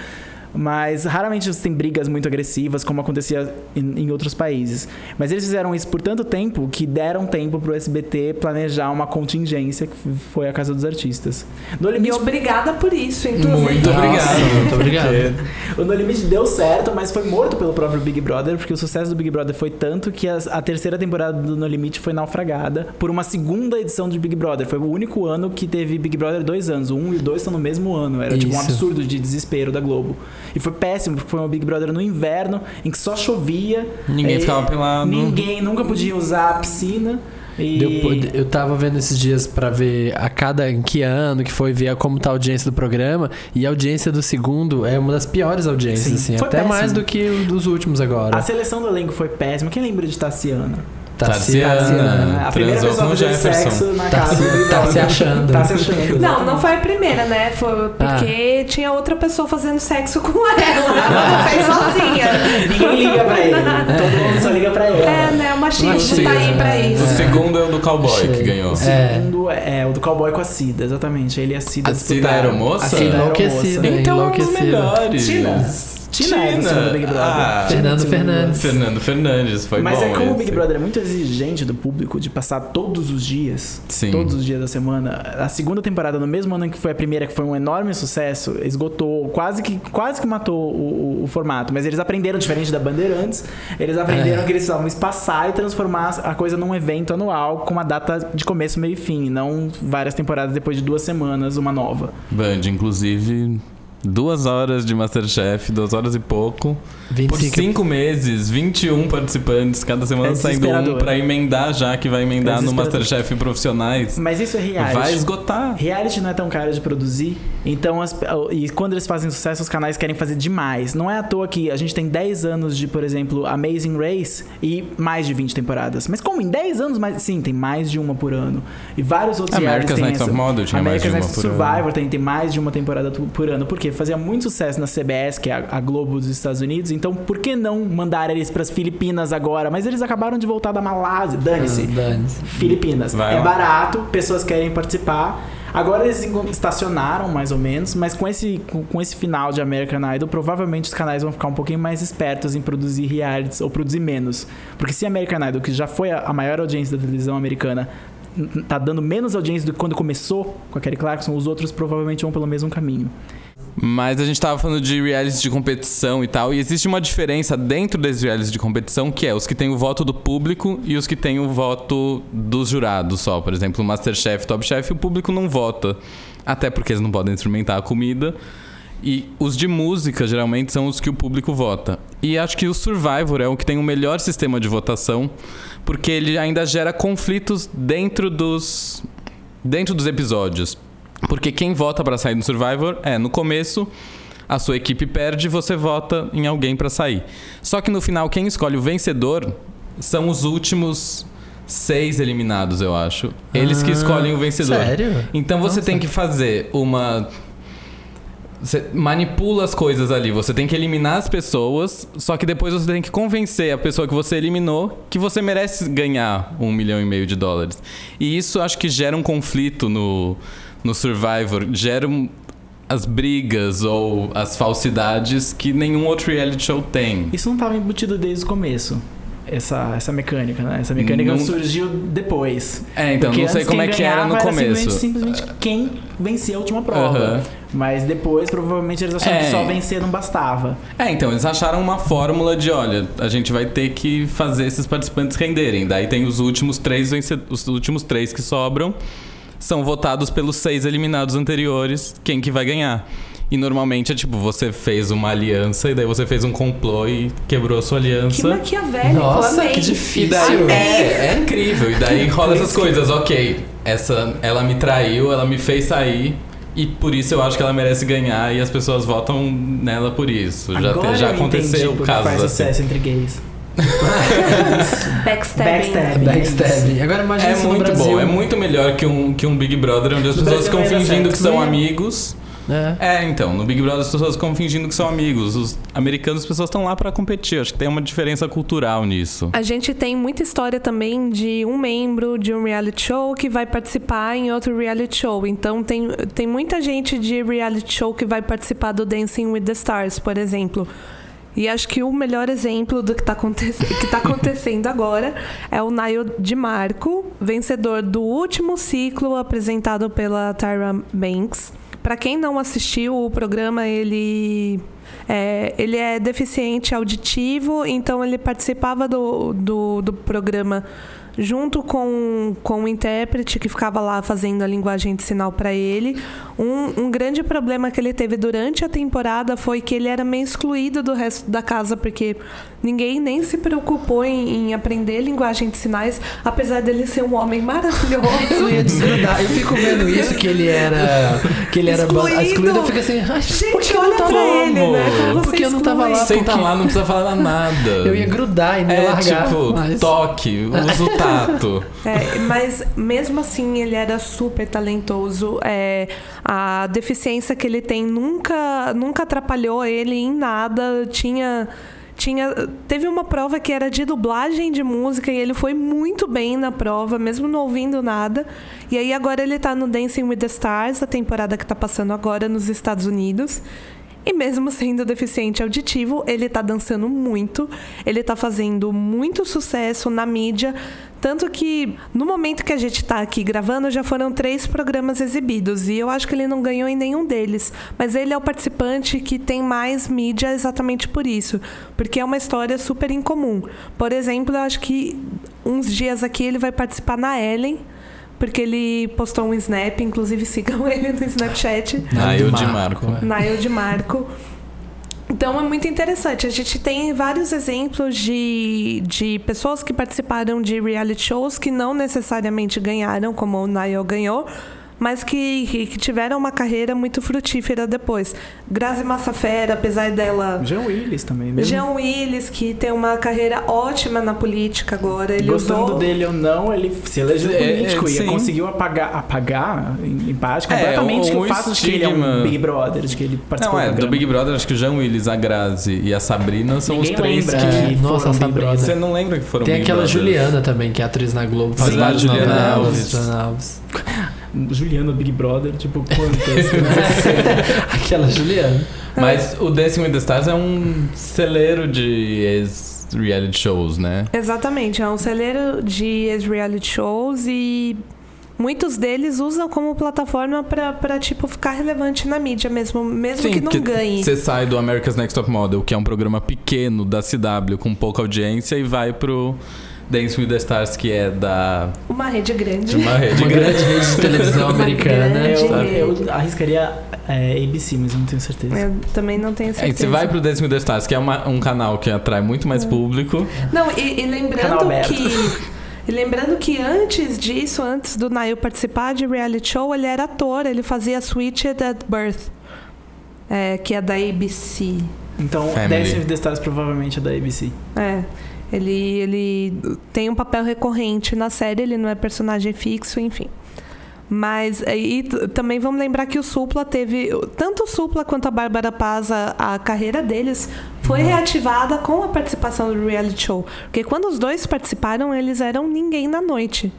D: Mas raramente você tem brigas muito agressivas, como acontecia em, em outros países. Mas eles fizeram isso por tanto tempo que deram tempo pro SBT planejar uma contingência, que foi a Casa dos Artistas. No
C: E
D: Limite,
C: obrigada por isso, inclusive.
A: Muito obrigado.
B: muito obrigado.
D: O No Limite deu certo, mas foi morto pelo próprio Big Brother, porque o sucesso do Big Brother foi tanto que as- a, terceira temporada do No Limite foi naufragada por uma segunda edição de Big Brother. Foi o único ano que teve Big Brother dois anos. O um e o dois estão no mesmo ano. Era tipo um
B: Isso.
D: absurdo de desespero da Globo. E foi péssimo, porque foi um Big Brother no inverno, em que só chovia.
A: Ninguém
D: e
A: ficava pelado.
D: Ninguém nunca podia usar a piscina. E...
B: Deu- eu tava vendo esses dias pra ver a cada em que ano que foi ver como tá a audiência do programa e a audiência do segundo é uma das piores audiências,
D: Sim,
B: assim,
D: foi
B: até
D: péssimo.
B: mais do que dos últimos agora.
D: A seleção do elenco foi péssima. Quem lembra de Tassiana?
A: Tarciana.
D: A primeira
A: Transou
D: pessoa a
A: com
D: fazer
A: Jefferson.
D: sexo na
B: Tá
D: casa
B: tá
D: Brother.
B: se achando.
D: Tá se achando.
C: Não, não foi a primeira, né? Foi porque tinha outra pessoa fazendo sexo com ela. Ela fez sozinha.
D: Ninguém liga pra ele. Todo mundo só liga pra ela.
C: É, né? O machismo tá aí pra
B: né?
C: isso.
A: O segundo é o do cowboy que
B: Achei.
A: ganhou.
D: O segundo é, é o do cowboy com a Cida, exatamente. Ele e a Cida
A: A Cida era moça?
D: A Cida era
B: Enlouquecida.
D: moça.
A: Então é um dos melhores.
D: Tina. Tina é do Big Brother.
A: Ah,
B: Fernando
D: Tina
B: Fernandes.
A: Fernando Fernandes, foi
D: Mas
A: bom
D: é como o. Big Brother é muito exigente do público de passar todos os dias,
A: Sim.
D: todos os dias da semana. A segunda temporada, no mesmo ano em que foi a primeira, que foi um enorme sucesso, esgotou, quase que, quase que matou o, o- o formato. Mas eles aprenderam, diferente da Bandeirantes, eles aprenderam
B: É.
D: que eles precisavam espaçar e transformar a coisa num evento anual com uma data de começo, meio e fim, não várias temporadas depois de duas semanas, uma nova.
A: Band, inclusive, duas horas de Masterchef, duas horas e pouco. Por
B: 25
A: cinco meses, 21 participantes, cada semana
D: É
A: saindo um pra emendar já, que vai emendar
D: É
A: no. Masterchef profissionais.
D: Mas isso é reality.
A: Vai esgotar.
D: Reality não é tão caro de produzir, então as- e quando eles fazem sucesso, os canais querem fazer demais. Não é à toa que a gente tem 10 anos de, por exemplo, Amazing Race e mais de 20 temporadas. Mas como em 10 anos, mais, sim, tem mais de uma por ano. E vários outros
A: America's Next. Top Model tinha mais de
D: America's
A: uma
D: Next
A: por ano.
D: Survivor tem, tem mais de uma temporada por ano. Porque fazia muito sucesso na CBS, que é a, Globo dos Estados Unidos. Então, por que não mandar eles pras Filipinas agora? Mas eles acabaram de voltar da Malásia. Dane-se.
B: Ah, dane-se.
D: Filipinas.
A: Vai
D: é
A: lá.
D: barato, pessoas querem participar. Agora eles estacionaram mais ou menos, mas com esse, com, com esse final de American Idol, provavelmente os canais vão ficar um pouquinho mais espertos em produzir realities ou produzir menos. Porque se American Idol, que já foi a, a maior audiência da televisão americana, tá dando menos audiência do que quando começou com a Kelly Clarkson, os outros provavelmente vão pelo mesmo caminho.
A: Mas a gente tava falando de realities de competição e tal, e existe uma diferença dentro desses realities de competição, que é os que têm o voto do público e os que têm o voto dos jurados só. Por exemplo, o Masterchef, Top Chef, o público não vota. Até porque eles não podem experimentar a comida. E os de música, geralmente, são os que o público vota. E acho que o Survivor é o que tem o melhor sistema de votação, porque ele ainda gera conflitos dentro dos, dentro dos episódios. Porque quem vota pra sair do Survivor é, no começo, a sua equipe perde, você vota em alguém pra sair. Só que no final, quem escolhe o vencedor são os últimos seis eliminados, eu acho. Eles que
B: Ah,
A: escolhem o vencedor.
B: Sério?
A: Então você
B: Nossa.
A: tem que fazer uma. Você manipula as coisas ali. Você tem que eliminar as pessoas, só que depois você tem que convencer a pessoa que você eliminou que você merece ganhar um milhão e meio de dólares. E isso acho que gera um conflito no, no Survivor. Gera um- as brigas ou as falsidades que nenhum outro reality show tem.
D: Isso não estava embutido desde o começo. Essa, essa mecânica, né? Essa mecânica
A: Não-
D: surgiu depois.
A: É, então
D: Porque
A: não sei como é que era no
D: ganhava
A: começo.
D: simplesmente, simplesmente quem vencia a última prova. Mas depois, provavelmente, eles acharam
A: É.
D: que só vencer não bastava.
A: É, então, eles acharam uma fórmula de, olha, a gente vai ter que fazer esses participantes renderem. Daí tem os últimos três, os últimos três que sobram, são votados pelos seis eliminados anteriores, quem que vai ganhar. E normalmente é tipo, você fez uma aliança e daí você fez um complô e quebrou a sua
C: Que
A: aliança.
C: maquiavélico,
B: Nossa,
C: amei.
B: que
A: E
B: difícil.
A: daí, é, é incrível. E daí rola essas coisas, ok, essa, ela me traiu, ela me fez sair. E por isso eu acho que ela merece ganhar e as pessoas votam nela por isso. Já,
D: Agora
A: te- já
D: eu
A: aconteceu
D: porque
A: casos
D: faz
A: assim.
D: sucesso entre gays.
C: Backstabbing.
D: Backstabbing.
B: Backstabbing. Agora imagina
A: É
B: isso
A: muito bom, é muito melhor que um, que um Big Brother onde as pessoas ficam fingindo que são
B: ia.
A: amigos.
B: É.
A: É, então, no Big Brother as pessoas ficam fingindo que são amigos. Os americanos, as pessoas estão lá pra competir. Acho que tem uma diferença cultural nisso.
C: A gente tem muita história também de um membro de um reality show que vai participar em outro reality show. Então tem, tem muita gente de reality show que vai participar do Dancing with the Stars, por exemplo. E acho que o melhor exemplo do que está que tá acontecendo agora é o Nail de Marco, vencedor do último ciclo apresentado pela Tyra Banks. Para quem não assistiu o programa, ele é, ele é deficiente auditivo, então ele participava do, do, do programa junto com, com o intérprete que ficava lá fazendo a linguagem de sinal para ele. Um, um grande problema que ele teve durante a temporada foi que ele era meio excluído do resto da casa, porque ninguém nem se preocupou em, em aprender linguagem de sinais, apesar dele ser um homem
B: Eu
C: maravilhoso.
B: ia desgrudar. Eu fico vendo isso, que ele era. Que ele era
C: Excluído.
B: Eu fico assim, "Ai, por que
C: Gente,
B: eu não
C: olha pra ele, né? Como
B: Porque eu não tava lá,
C: exclui.
A: Senta lá, não precisa falar nada.
B: Eu ia grudar e não ia
A: É
B: largar.
A: tipo,
B: mas-
A: toque, usa o tato.
C: É, mas mesmo assim ele era super talentoso. É, a deficiência que ele tem nunca, nunca atrapalhou ele em nada. Tinha. Tinha, teve uma prova que era de dublagem de música e ele foi muito bem na prova, mesmo não ouvindo nada. E aí agora ele tá no Dancing with the Stars, a temporada que tá passando agora nos Estados Unidos. E mesmo sendo deficiente auditivo, ele tá dançando muito, ele tá fazendo muito sucesso na mídia. Tanto que no momento que a gente tá aqui gravando, já foram três programas exibidos. E eu acho que ele não ganhou em nenhum deles. Mas ele é o participante que tem mais mídia exatamente por isso. Porque é uma história super incomum. Por exemplo, eu acho que uns dias aqui ele vai participar na Ellen. Porque ele postou um snap, inclusive sigam ele no Snapchat.
A: Eu de
B: Marco,
A: Marco.
B: é.
C: Nail de Marco. Então é muito interessante. A gente tem vários exemplos de, de pessoas que participaram de reality shows que não necessariamente ganharam, como o Nail ganhou, mas que, que, tiveram uma carreira muito frutífera depois. Grazi Massafera, apesar dela.
D: Jean Willis também, mesmo.
C: Jean Willis, que tem uma carreira ótima na política agora. Ele
D: Gostando
C: usou...
D: dele ou não, ele se elegeu
A: É,
D: político
A: é,
D: e
A: sim.
D: conseguiu apagar, apagar em, parte
A: É,
D: completamente
A: o-
D: o, fato de que ele é um Big Brother, de que ele participou
A: Não, é,
D: do
A: do. Big Brother, acho que o Jean Willis, a Grazi e a Sabrina são
D: Ninguém
A: os três
D: lembra
A: que.
B: É, nossa, Sabrina.
D: Brother.
A: Você não lembra que foram
B: Tem
A: Big
B: aquela
A: Brother?
B: Juliana também, que é atriz na Globo, faz
A: Sim,
B: várias
A: Juliana. Alves.
B: Juliana Alves.
D: Juliana Big Brother, tipo, quantas?
B: Aquela Juliana.
A: Mas o Dancing with the Stars é um celeiro de ex-reality shows, né?
C: Exatamente, é um celeiro de ex-reality shows e muitos deles usam como plataforma pra, pra, tipo, ficar relevante na mídia mesmo, mesmo que não ganhe.
A: Você sai do America's Next Top Model, que é um programa pequeno da CW com pouca audiência, e vai pro Dancing with the Stars, que é da
C: Uma rede grande.
A: de uma rede
B: Uma
A: grande.
B: grande rede de televisão americana.
D: eu, eu arriscaria é, ABC, mas eu não tenho certeza.
C: Eu também não tenho
A: É,
C: certeza.
A: você vai pro Dancing with the Stars, que é uma- um canal que atrai muito mais público.
C: Não, e, e lembrando que. E lembrando que antes disso, antes do Nail participar de reality show, ele era ator, ele fazia Switched at Birth, é, que é da ABC.
D: Então,
A: Family.
D: Dancing with the Stars provavelmente é da ABC.
C: É. Ele, ele tem um papel recorrente na série, ele não é personagem fixo, enfim. Mas aí também vamos lembrar que o Supla teve. Tanto o Supla quanto a Bárbara Paz, a, a carreira deles foi reativada com a participação do reality show. Porque quando os dois participaram, eles eram ninguém na noite.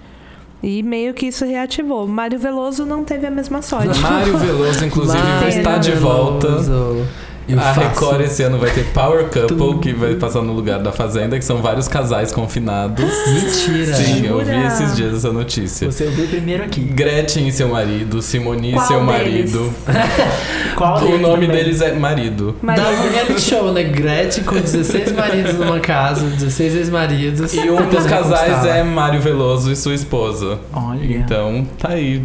C: E meio que isso reativou. Mário Veloso não teve a mesma sorte.
A: Mário Veloso, inclusive,
B: Mário
A: está de volta.
B: Veloso. Eu
A: a
B: faço.
A: Record esse ano vai ter Power Couple,
B: Tudo.
A: que vai passar no lugar da Fazenda, que são vários casais confinados.
B: Mentira.
A: Sim, eu vi
C: Jura?
A: esses dias essa notícia.
D: Você ouviu primeiro aqui.
A: Gretchen e seu marido, Simone e seu
C: deles?
A: marido.
D: Qual
A: O nome
D: também?
A: deles é marido.
C: Mas
B: Dá um reality show, né? Gretchen com 16 maridos numa casa, 16 ex-maridos.
A: E um dos casais é Mário Veloso e sua esposa.
D: Olha.
A: Então, tá aí.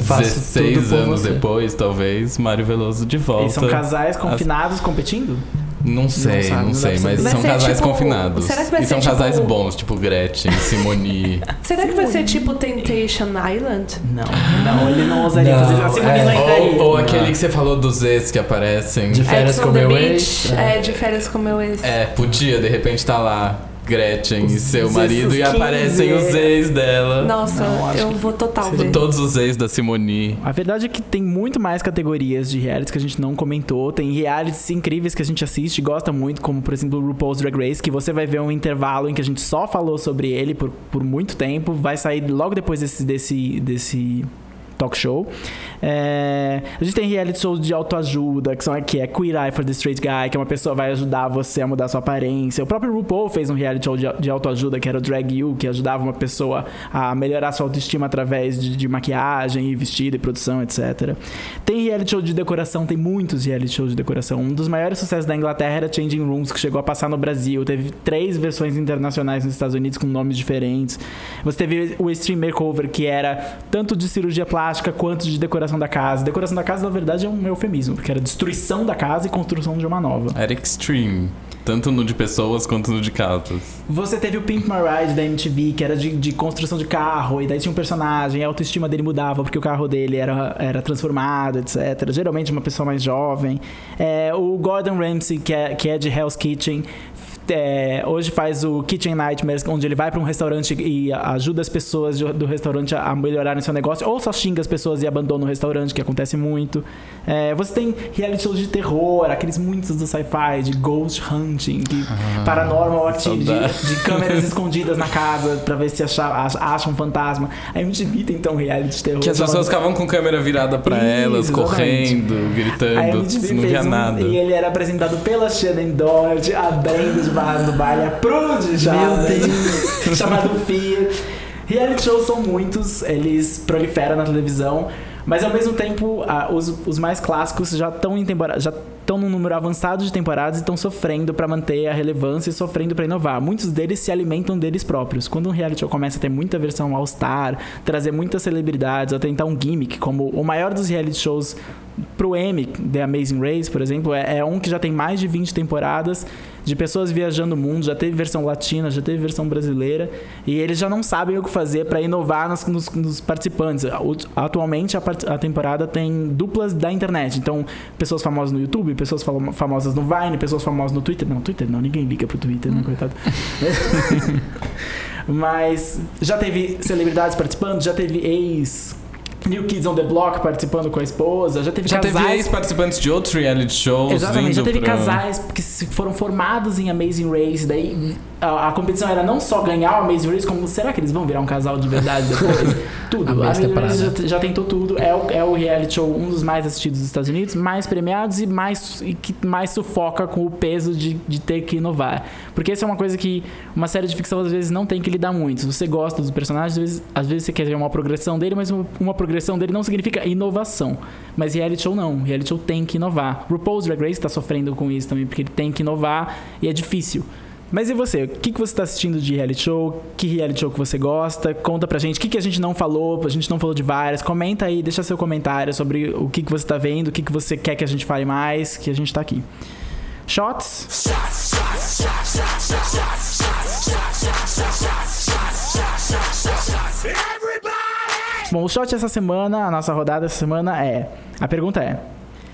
B: Faço
A: 16
B: tudo por
A: anos
B: você.
A: depois, talvez, Mário Veloso de volta.
D: Eles são casais confinados competindo?
A: Não sei,
D: sabe,
A: não,
D: não
A: sei, mas.
C: Vai
A: são casais
C: tipo-
A: confinados.
C: será que vai
A: e
C: ser
A: são
C: tipo-
A: casais bons, tipo Gretchen, Simone.
C: será que vai ser tipo Temptation Island?
D: Não, não, ele não ousaria
B: Não,
D: fazer assim,
B: é.
A: ou, ou aquele que você falou dos ex que aparecem.
B: De férias
C: Ex
B: com
C: on the
B: meu ex.
C: É, de férias com meu ex.
A: É, podia, de repente tá lá Gretchen e seu marido e
D: 15
A: aparecem os ex dela.
C: Nossa,
D: Não,
C: eu vou total
D: seria
C: ver.
A: Todos os ex da Simone.
D: A verdade é que tem muito mais categorias de realities que a gente não comentou. Tem realities incríveis que a gente assiste e gosta muito, como por exemplo o RuPaul's Drag Race, que você vai ver um intervalo em que a gente só falou sobre ele por, por muito tempo. Vai sair logo depois desse, desse, desse talk show. É, a gente tem reality shows de autoajuda, que, são, que é Queer Eye for the Straight Guy, que é uma pessoa vai ajudar você a mudar sua aparência. O próprio RuPaul fez um reality show de, de autoajuda, que era o Drag You, que ajudava uma pessoa a melhorar sua autoestima através de, de maquiagem, vestido e produção, etc. Tem reality show de decoração, tem muitos reality shows de decoração. Um dos maiores sucessos da Inglaterra era Changing Rooms, que chegou a passar no Brasil. Teve três versões internacionais nos Estados Unidos com nomes diferentes. Você teve o Extreme Makeover, que era tanto de cirurgia plástica quanto de decoração da casa. Decoração da casa, na verdade, é um eufemismo, porque era destruição da casa e construção de uma nova.
A: Era extreme. Tanto no de pessoas quanto no de casas.
D: Você teve o Pimp My Ride da MTV, que era de, de construção de carro, e daí tinha um personagem, a autoestima dele mudava porque o carro dele era, era transformado, etc. Geralmente uma pessoa mais jovem. É, o Gordon Ramsay, que é, que é de Hell's Kitchen, é, hoje faz o Kitchen Nightmares, onde ele vai para um restaurante e ajuda as pessoas do, restaurante a, melhorarem seu negócio, ou só xinga as pessoas e abandona o restaurante, que acontece muito. É, você tem reality shows de terror, aqueles muitos do sci-fi, de ghost hunting, de paranormal activity,
A: saudade.
D: de, de câmeras escondidas na casa pra ver se achar, ach- acha um fantasma. A MTV tem então reality de terror.
A: Que as pessoas ficavam com câmera virada pra
D: Isso,
A: elas, correndo, gritando, não via
D: um,
A: nada.
D: E ele era apresentado pela Shannon Doherty, a Brenda de Barras do Baile, a Prude já.
B: Meu? Deus.
D: chamado Fear. Reality shows são muitos, eles proliferam na televisão, mas ao mesmo tempo ah, os, os mais clássicos já estão em temporada, já estão num número avançado de temporadas e estão sofrendo para manter a relevância e sofrendo para inovar. Muitos deles se alimentam deles próprios. Quando um reality show começa a ter muita versão all-star, trazer muitas celebridades, a tentar um gimmick, como o maior dos reality shows pro M, The Amazing Race, por exemplo, é, é um que já tem mais de 20 temporadas de pessoas viajando o mundo, já teve versão latina, já teve versão brasileira, e eles já não sabem o que fazer para inovar nos, nos, nos, participantes. Atualmente a, a, temporada tem duplas da internet, então pessoas famosas no YouTube, pessoas famosas no Vine, pessoas famosas no Twitter. Não, Twitter não, ninguém liga pro Twitter, né, coitado. Mas já teve celebridades participando, já teve ex New Kids on the Block participando com a esposa, já teve
A: já
D: casais...
A: teve ex-participantes de outros reality shows
D: Exatamente, já teve
A: pra...
D: casais que foram formados em Amazing Race, daí a, a, competição era não só ganhar o Amazing Race, como será que eles vão virar um casal de verdade depois? tudo. A Amazing Race já, já, tentou tudo, é o, é o reality show um dos mais assistidos dos Estados Unidos, mais premiados e mais e que mais sufoca com o peso de, de ter que inovar. Porque essa é uma coisa que uma série de ficção às vezes não tem que lidar muito. Se você gosta dos personagens, às vezes, às vezes você quer ver uma progressão dele, mas uma, uma progressão dele não significa inovação. Mas reality show não. Reality show tem que inovar. RuPaul's Drag Race está sofrendo com isso também, porque ele tem que inovar e é difícil. Mas e você? O que, que você está assistindo de reality show? Que reality show que você gosta? Conta pra gente. O que, que a gente não falou? A gente não falou de várias. Comenta aí, deixa seu comentário sobre o que, que você está vendo, o que, que você quer que a gente fale mais, que a gente está aqui. Shots? Bom, o shot essa semana, a nossa rodada essa semana é. A pergunta é: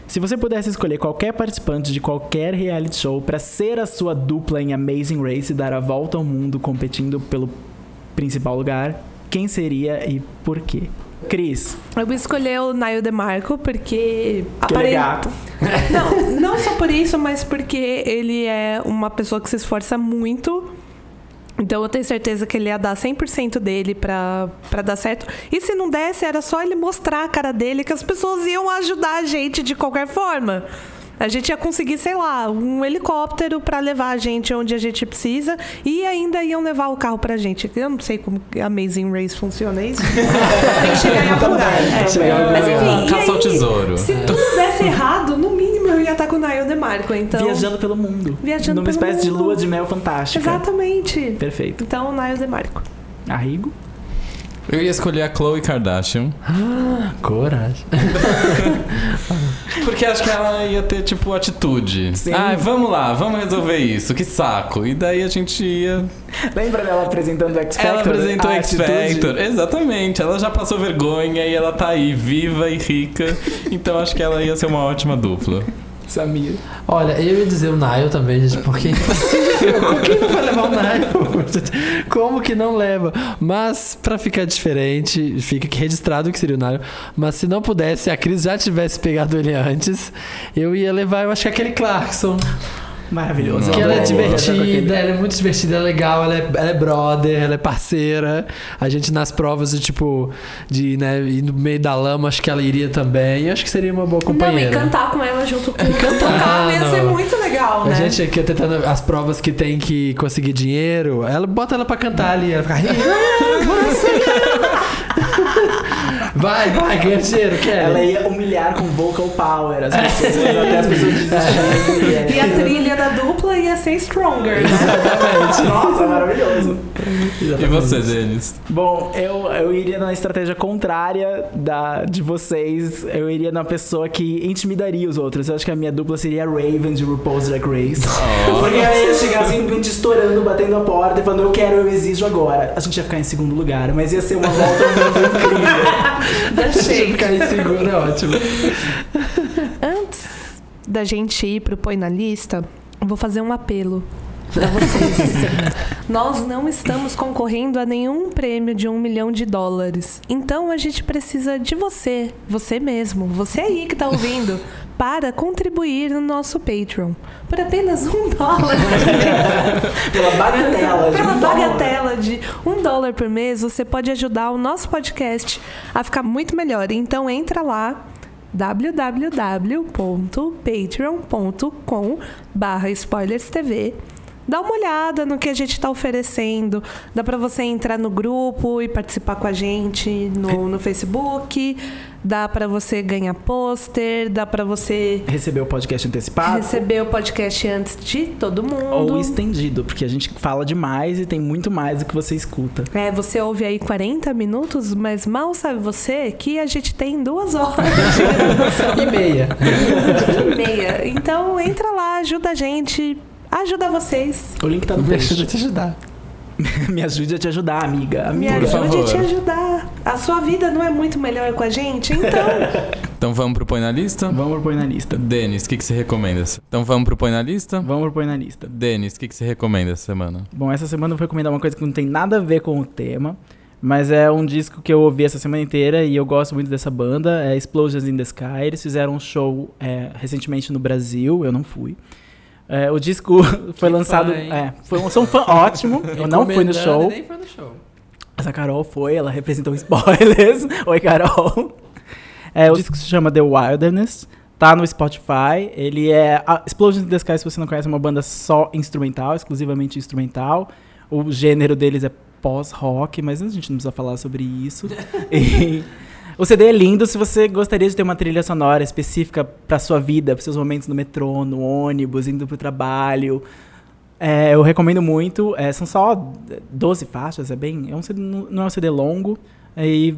D: se você pudesse escolher qualquer participante de qualquer reality show para ser a sua dupla em Amazing Race e dar a volta ao mundo competindo pelo principal lugar, quem seria e por quê? Cris.
C: Eu vou escolher o Nail DeMarco porque.
D: É gato.
C: Não, não só por isso, mas porque ele é uma pessoa que se esforça muito. Então eu tenho certeza que ele ia dar 100% dele pra, pra dar certo. E se não desse, era só ele mostrar a cara dele que as pessoas iam ajudar a gente de qualquer forma a gente ia conseguir, sei lá, um helicóptero para levar a gente onde a gente precisa e ainda iam levar o carro pra gente. Eu não sei como a Amazing Race funciona é isso. Tem que chegar em algum lugar. É. Mas enfim,
A: caça ao tesouro.
C: Se tudo desse errado, no mínimo ia estar com o Nail DeMarco, então...
D: Viajando pelo mundo.
C: Viajando
D: Numa
C: pelo
D: espécie
C: mundo.
D: de lua de mel fantástica.
C: Exatamente.
D: Perfeito.
C: Então, Nail DeMarco.
D: Arrigo?
A: Eu ia escolher a Khloe Kardashian.
B: Coragem.
A: Porque acho que ela ia ter, tipo, atitude.
D: Sim.
A: Ah, vamos lá, vamos resolver isso, que saco. E daí a gente ia.
D: Lembra dela apresentando o X Factor?
A: Ela apresentou o X? Factor. Exatamente. Ela já passou vergonha e ela tá aí, viva e rica. Então acho que ela ia ser uma ótima dupla.
D: Samir.
B: Olha, eu ia dizer o Nile também, gente, porque é. Com quem não vai levar o Nile? Como que não leva? Mas, pra ficar diferente, fica registrado que seria o Nile. Mas se não pudesse, se a Cris já tivesse pegado ele antes, eu ia levar, eu acho que aquele Clarkson.
D: Maravilhoso.
B: Que ela é
A: Boa.
B: divertida, ela é muito divertida, ela é legal, ela é, ela é brother, ela é parceira. A gente nas provas de tipo, de né, ir no meio da lama, acho que ela iria também. Eu acho que seria uma boa
C: Não, e
B: companheira.
C: cantar com ela junto com
B: cantar,
C: o carro ia ser muito legal,
B: A
C: né?
B: gente aqui tentando as provas que tem que conseguir dinheiro, ela bota ela pra cantar ali, ela fica. Vai, vai, ganha dinheiro, quer?
D: Ela ia humilhar com vocal power as pessoas, até as pessoas desistirem.
C: E a trilha da dupla ia ser Stronger, né?
B: Exatamente.
D: Nossa, maravilhoso.
A: E você, Denis?
D: Bom, eu, eu iria na estratégia contrária da, de vocês. Eu iria na pessoa que intimidaria os outros. Eu acho que a minha dupla seria a Raven de RuPaul's Drag Race. Porque aí ia chegar simplesmente estourando, batendo a porta e falando, eu quero, eu exijo agora. A gente ia ficar em segundo lugar, mas ia ser uma volta muito incrível.
C: Da Shake.
B: Ficar em segundo é ótimo.
C: Antes da gente ir pro Põe na Lista, eu vou fazer um apelo vocês. Nós não estamos concorrendo a nenhum prêmio de um milhão de dólares. Então a gente precisa de você, você mesmo, você aí que tá ouvindo, para contribuir no nosso Patreon. Por apenas um dólar.
D: Pela bagatela. de
C: Pela
D: um dólar.
C: bagatela de um dólar por mês, você pode ajudar o nosso podcast a ficar muito melhor. Então entra lá www.patreon.com barra spoilerstv dá uma olhada no que a gente está oferecendo. Dá para você entrar no grupo e participar com a gente no, no Facebook. Dá para você ganhar pôster. Dá para você
D: Receber o podcast antecipado.
C: receber o podcast antes de todo mundo.
D: Ou estendido, porque a gente fala demais e tem muito mais do que você escuta.
C: É, você ouve aí 40 minutos, mas mal sabe você que a gente tem duas horas
B: E meia.
C: e meia. Então entra lá, ajuda a gente, ajuda vocês.
D: O link tá no
B: Me ajuda a te ajudar.
D: Me ajude a te ajudar, amiga.
C: Me
D: amiga.
A: Por
C: ajude a te ajudar. A sua vida não é muito melhor com a gente, então.
A: Então vamos pro Põe na Lista?
D: Vamos pro Põe na Lista.
A: Denis, o que, que você recomenda? Então vamos pro Põe na Lista?
D: Vamos pro Põe na Lista.
A: Denis, o que, que você recomenda essa semana?
D: Bom, essa semana eu vou recomendar uma coisa que não tem nada a ver com o tema, mas é um disco que eu ouvi essa semana inteira e eu gosto muito dessa banda, é Explosions in the Sky. Eles fizeram um show é, recentemente no Brasil, eu não fui. É, o disco foi
B: Que
D: lançado.
B: fã?
D: É, foi um, sou um fã ótimo. Eu não fui no show.
B: Nem foi no show.
D: Mas a Carol foi, ela representou spoilers. Oi, Carol. É, o disco se chama The Wilderness. Tá no Spotify. Ele é. A Explosions in the Sky, se você não conhece, é uma banda só instrumental, exclusivamente instrumental. O gênero deles é pós-rock, mas a gente não precisa falar sobre isso. E o CD é lindo se você gostaria de ter uma trilha sonora específica pra sua vida, pros seus momentos no metrô, no ônibus, indo pro trabalho. É, eu recomendo muito. É, são só 12 faixas, é bem. É um CD, não é um CD longo. é, E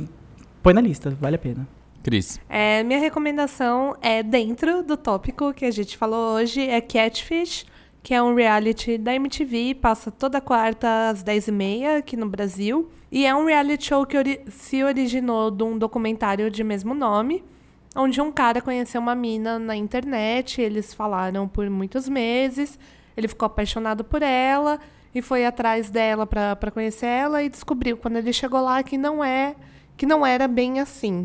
D: põe na lista, vale a pena.
A: Cris.
C: É, minha recomendação é dentro do tópico que a gente falou hoje, é Catfish, que é um reality da MTV, passa toda quarta às 10h30 aqui no Brasil. E é um reality show que ori- se originou de um documentário de mesmo nome, onde um cara conheceu uma mina na internet, eles falaram por muitos meses, ele ficou apaixonado por ela e foi atrás dela pra conhecer ela e descobriu quando ele chegou lá que não é que não era bem assim.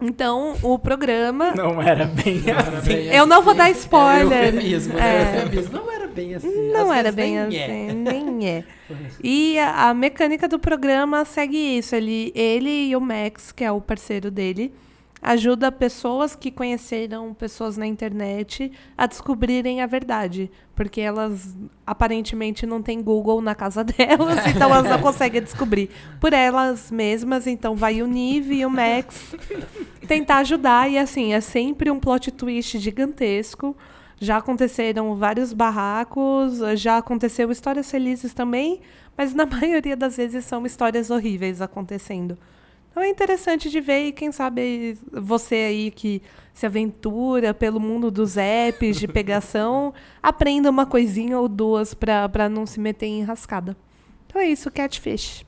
C: Então, o programa
D: Não era bem assim.
C: Eu não vou dar spoiler.
B: É eufemismo,
C: É.
B: né? Eufemismo. Não era bem assim.
C: não
B: Às
C: era bem
B: nem
C: assim,
B: é.
C: nem é. E a, a mecânica do programa segue isso. Ele, ele e o Max, que é o parceiro dele, ajuda pessoas que conheceram pessoas na internet a descobrirem a verdade. Porque elas aparentemente não têm Google na casa delas, então elas não conseguem descobrir por elas mesmas. Então vai o Nive e o Max tentar ajudar. E assim, é sempre um plot twist gigantesco. Já aconteceram vários barracos, já aconteceu histórias felizes também, mas na maioria das vezes são histórias horríveis acontecendo. Então é interessante de ver e quem sabe você aí que se aventura pelo mundo dos apps de pegação, aprenda uma coisinha ou duas pra, pra não se meter em rascada. Então é isso, Catfish.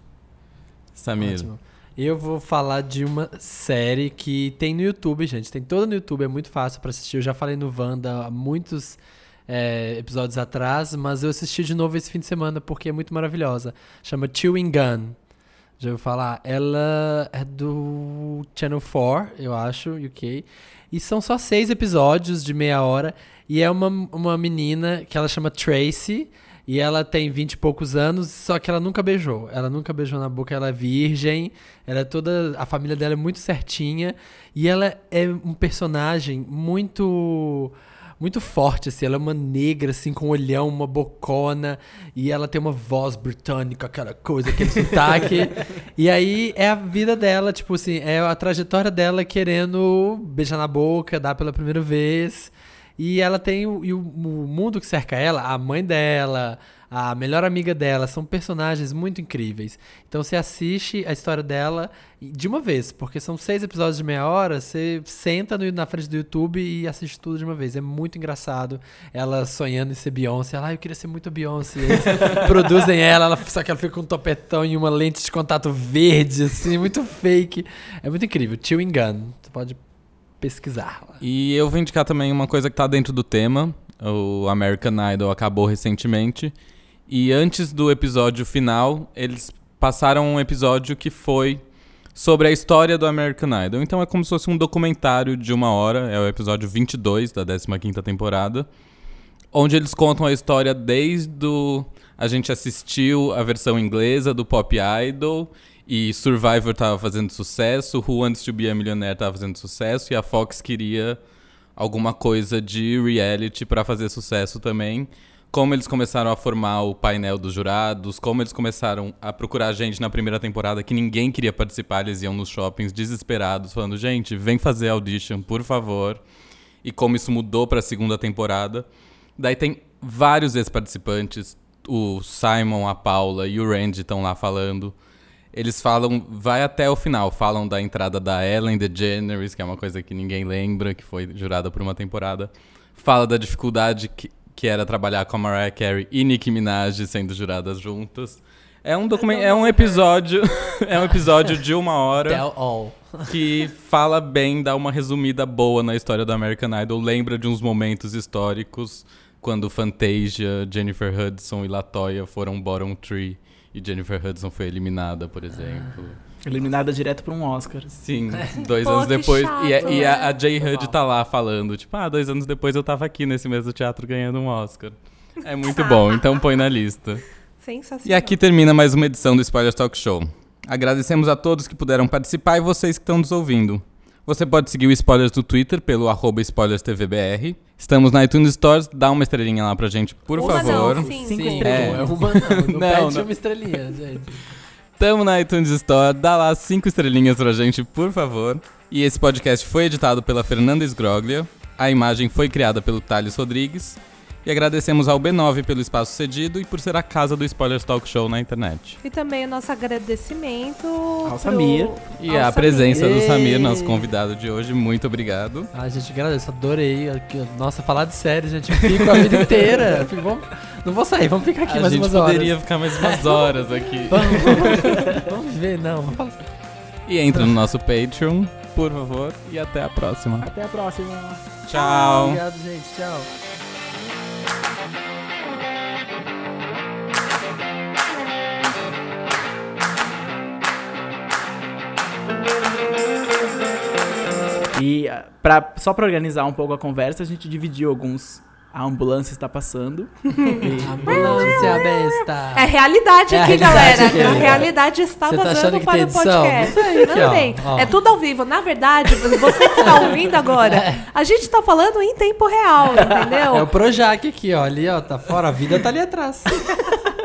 A: Samir.
B: Ótimo. Eu vou falar de uma série que tem no YouTube, gente. Tem toda no YouTube, é muito fácil pra assistir. Eu já falei no Wanda há muitos é, episódios atrás, mas eu assisti de novo esse fim de semana porque é muito maravilhosa. Chama Chewing Gun. Já ouviu falar? Ela é do Channel 4, eu acho, UK. E são só seis episódios de meia hora. E é uma, uma menina que ela chama Tracy. E ela tem vinte e poucos anos, só que ela nunca beijou. Ela nunca beijou na boca, ela é virgem. Ela é toda. A família dela é muito certinha. E ela é um personagem muito. Muito forte, assim. Ela é uma negra, assim, com um olhão, uma bocona. E ela tem uma voz britânica, aquela coisa, aquele sotaque. E aí é a vida dela, tipo assim, é a trajetória dela querendo beijar na boca, dar pela primeira vez. E ela tem e o, o mundo que cerca ela, a mãe dela, a melhor amiga dela, são personagens muito incríveis. Então você assiste a história dela de uma vez, porque são seis episódios de meia hora, você senta no- na frente do YouTube e assiste tudo de uma vez. É muito engraçado. Ela sonhando em ser Beyoncé, ela, ah, eu queria ser muito Beyoncé. Eles produzem ela, ela, só que ela fica com um topetão e uma lente de contato verde, assim, muito fake. É muito incrível. Chewing Gun. Você pode pesquisar lá.
A: E eu vou indicar também uma coisa que tá dentro do tema. O American Idol acabou recentemente. E antes do episódio final, eles passaram um episódio que foi sobre a história do American Idol. Então é como se fosse um documentário de uma hora. É o episódio 22 da 15ª temporada. Onde eles contam a história desde o... A gente assistiu a versão inglesa do Pop Idol e Survivor tava fazendo sucesso, Who Wants to Be a Millionaire tava fazendo sucesso e a Fox queria alguma coisa de reality pra fazer sucesso também, como eles começaram a formar o painel dos jurados, como eles começaram a procurar gente na primeira temporada que ninguém queria participar, eles iam nos shoppings desesperados, falando: gente, vem fazer audition, por favor. E como isso mudou para a segunda temporada. Daí tem vários ex-participantes, o Simon, a Paula e o Randy estão lá falando. Eles falam, vai até o final, falam da entrada da Ellen DeGeneres, que é uma coisa que ninguém lembra, que foi jurada por uma temporada. Fala da dificuldade que, que era trabalhar com a Mariah Carey e Nicki Minaj sendo juradas juntas. É um documento, é um episódio, é um episódio de uma hora que fala bem, dá uma resumida boa na história do American Idol, lembra de uns momentos históricos quando Fantasia, Jennifer Hudson e Latoya foram bottom three e Jennifer Hudson foi eliminada, por exemplo.
D: Eliminada direto pra um Oscar.
A: Sim, dois
C: Pô,
A: anos depois.
C: chato,
A: e a, e a,
C: né?
A: a Jay Hud tá lá falando, tipo, ah, dois anos depois eu tava aqui nesse mesmo teatro ganhando um Oscar. É muito bom, então põe na lista.
C: Sensacional.
A: E aqui termina mais uma edição do Spoiler Talk Show. Agradecemos a todos que puderam participar e vocês que estão nos ouvindo. Você pode seguir o Spoilers no Twitter pelo arroba SpoilersTVBR. Estamos na iTunes Stores, dá uma estrelinha lá pra gente, por
C: Uma
A: favor.
C: não, cinco.
D: Cinco
B: Sim,
D: estrelas.
B: é uma não. Não,
A: Não,
B: pede
A: não.
B: uma estrelinha, gente.
A: Tamo na iTunes Store, dá lá cinco estrelinhas pra gente, por favor. E esse podcast foi editado pela Fernanda Sgroglia. A imagem foi criada pelo Thales Rodrigues. E agradecemos ao B9 pelo espaço cedido e por ser a casa do Spoilers Talk Show na internet.
C: E também o nosso agradecimento ao
D: Samir.
A: E
C: ao
A: a presença do
B: Samir.
A: Samir, nosso convidado de hoje, muito obrigado.
B: Ah, gente, agradeço, adorei. Nossa, falar de série, gente, fico a vida inteira. Vamos- não vou sair, vamos ficar aqui
A: a
B: mais
A: gente
B: umas
A: poderia
B: horas.
A: ficar mais umas horas aqui.
B: Vamos, vamos, vamos ver, não.
A: E entra no nosso Patreon, por favor, e até a próxima.
D: Até a próxima.
A: Tchau.
B: Obrigado, gente. Tchau.
D: E ah, pra, só pra organizar um pouco a conversa, a gente dividiu alguns. A ambulância está passando.
B: Ambulância besta.
C: É realidade
B: É a
C: aqui,
B: realidade
C: galera.
B: aqui.
C: A realidade está
B: tá
C: vazando para o podcast.
B: Não tem
C: Não
B: ó.
C: tem.
B: Ó.
C: É tudo ao vivo. Na verdade, você que está ouvindo agora, a gente está falando em tempo real, entendeu?
B: É o Projac aqui, ó. Ali, ó, tá fora. A vida tá ali atrás.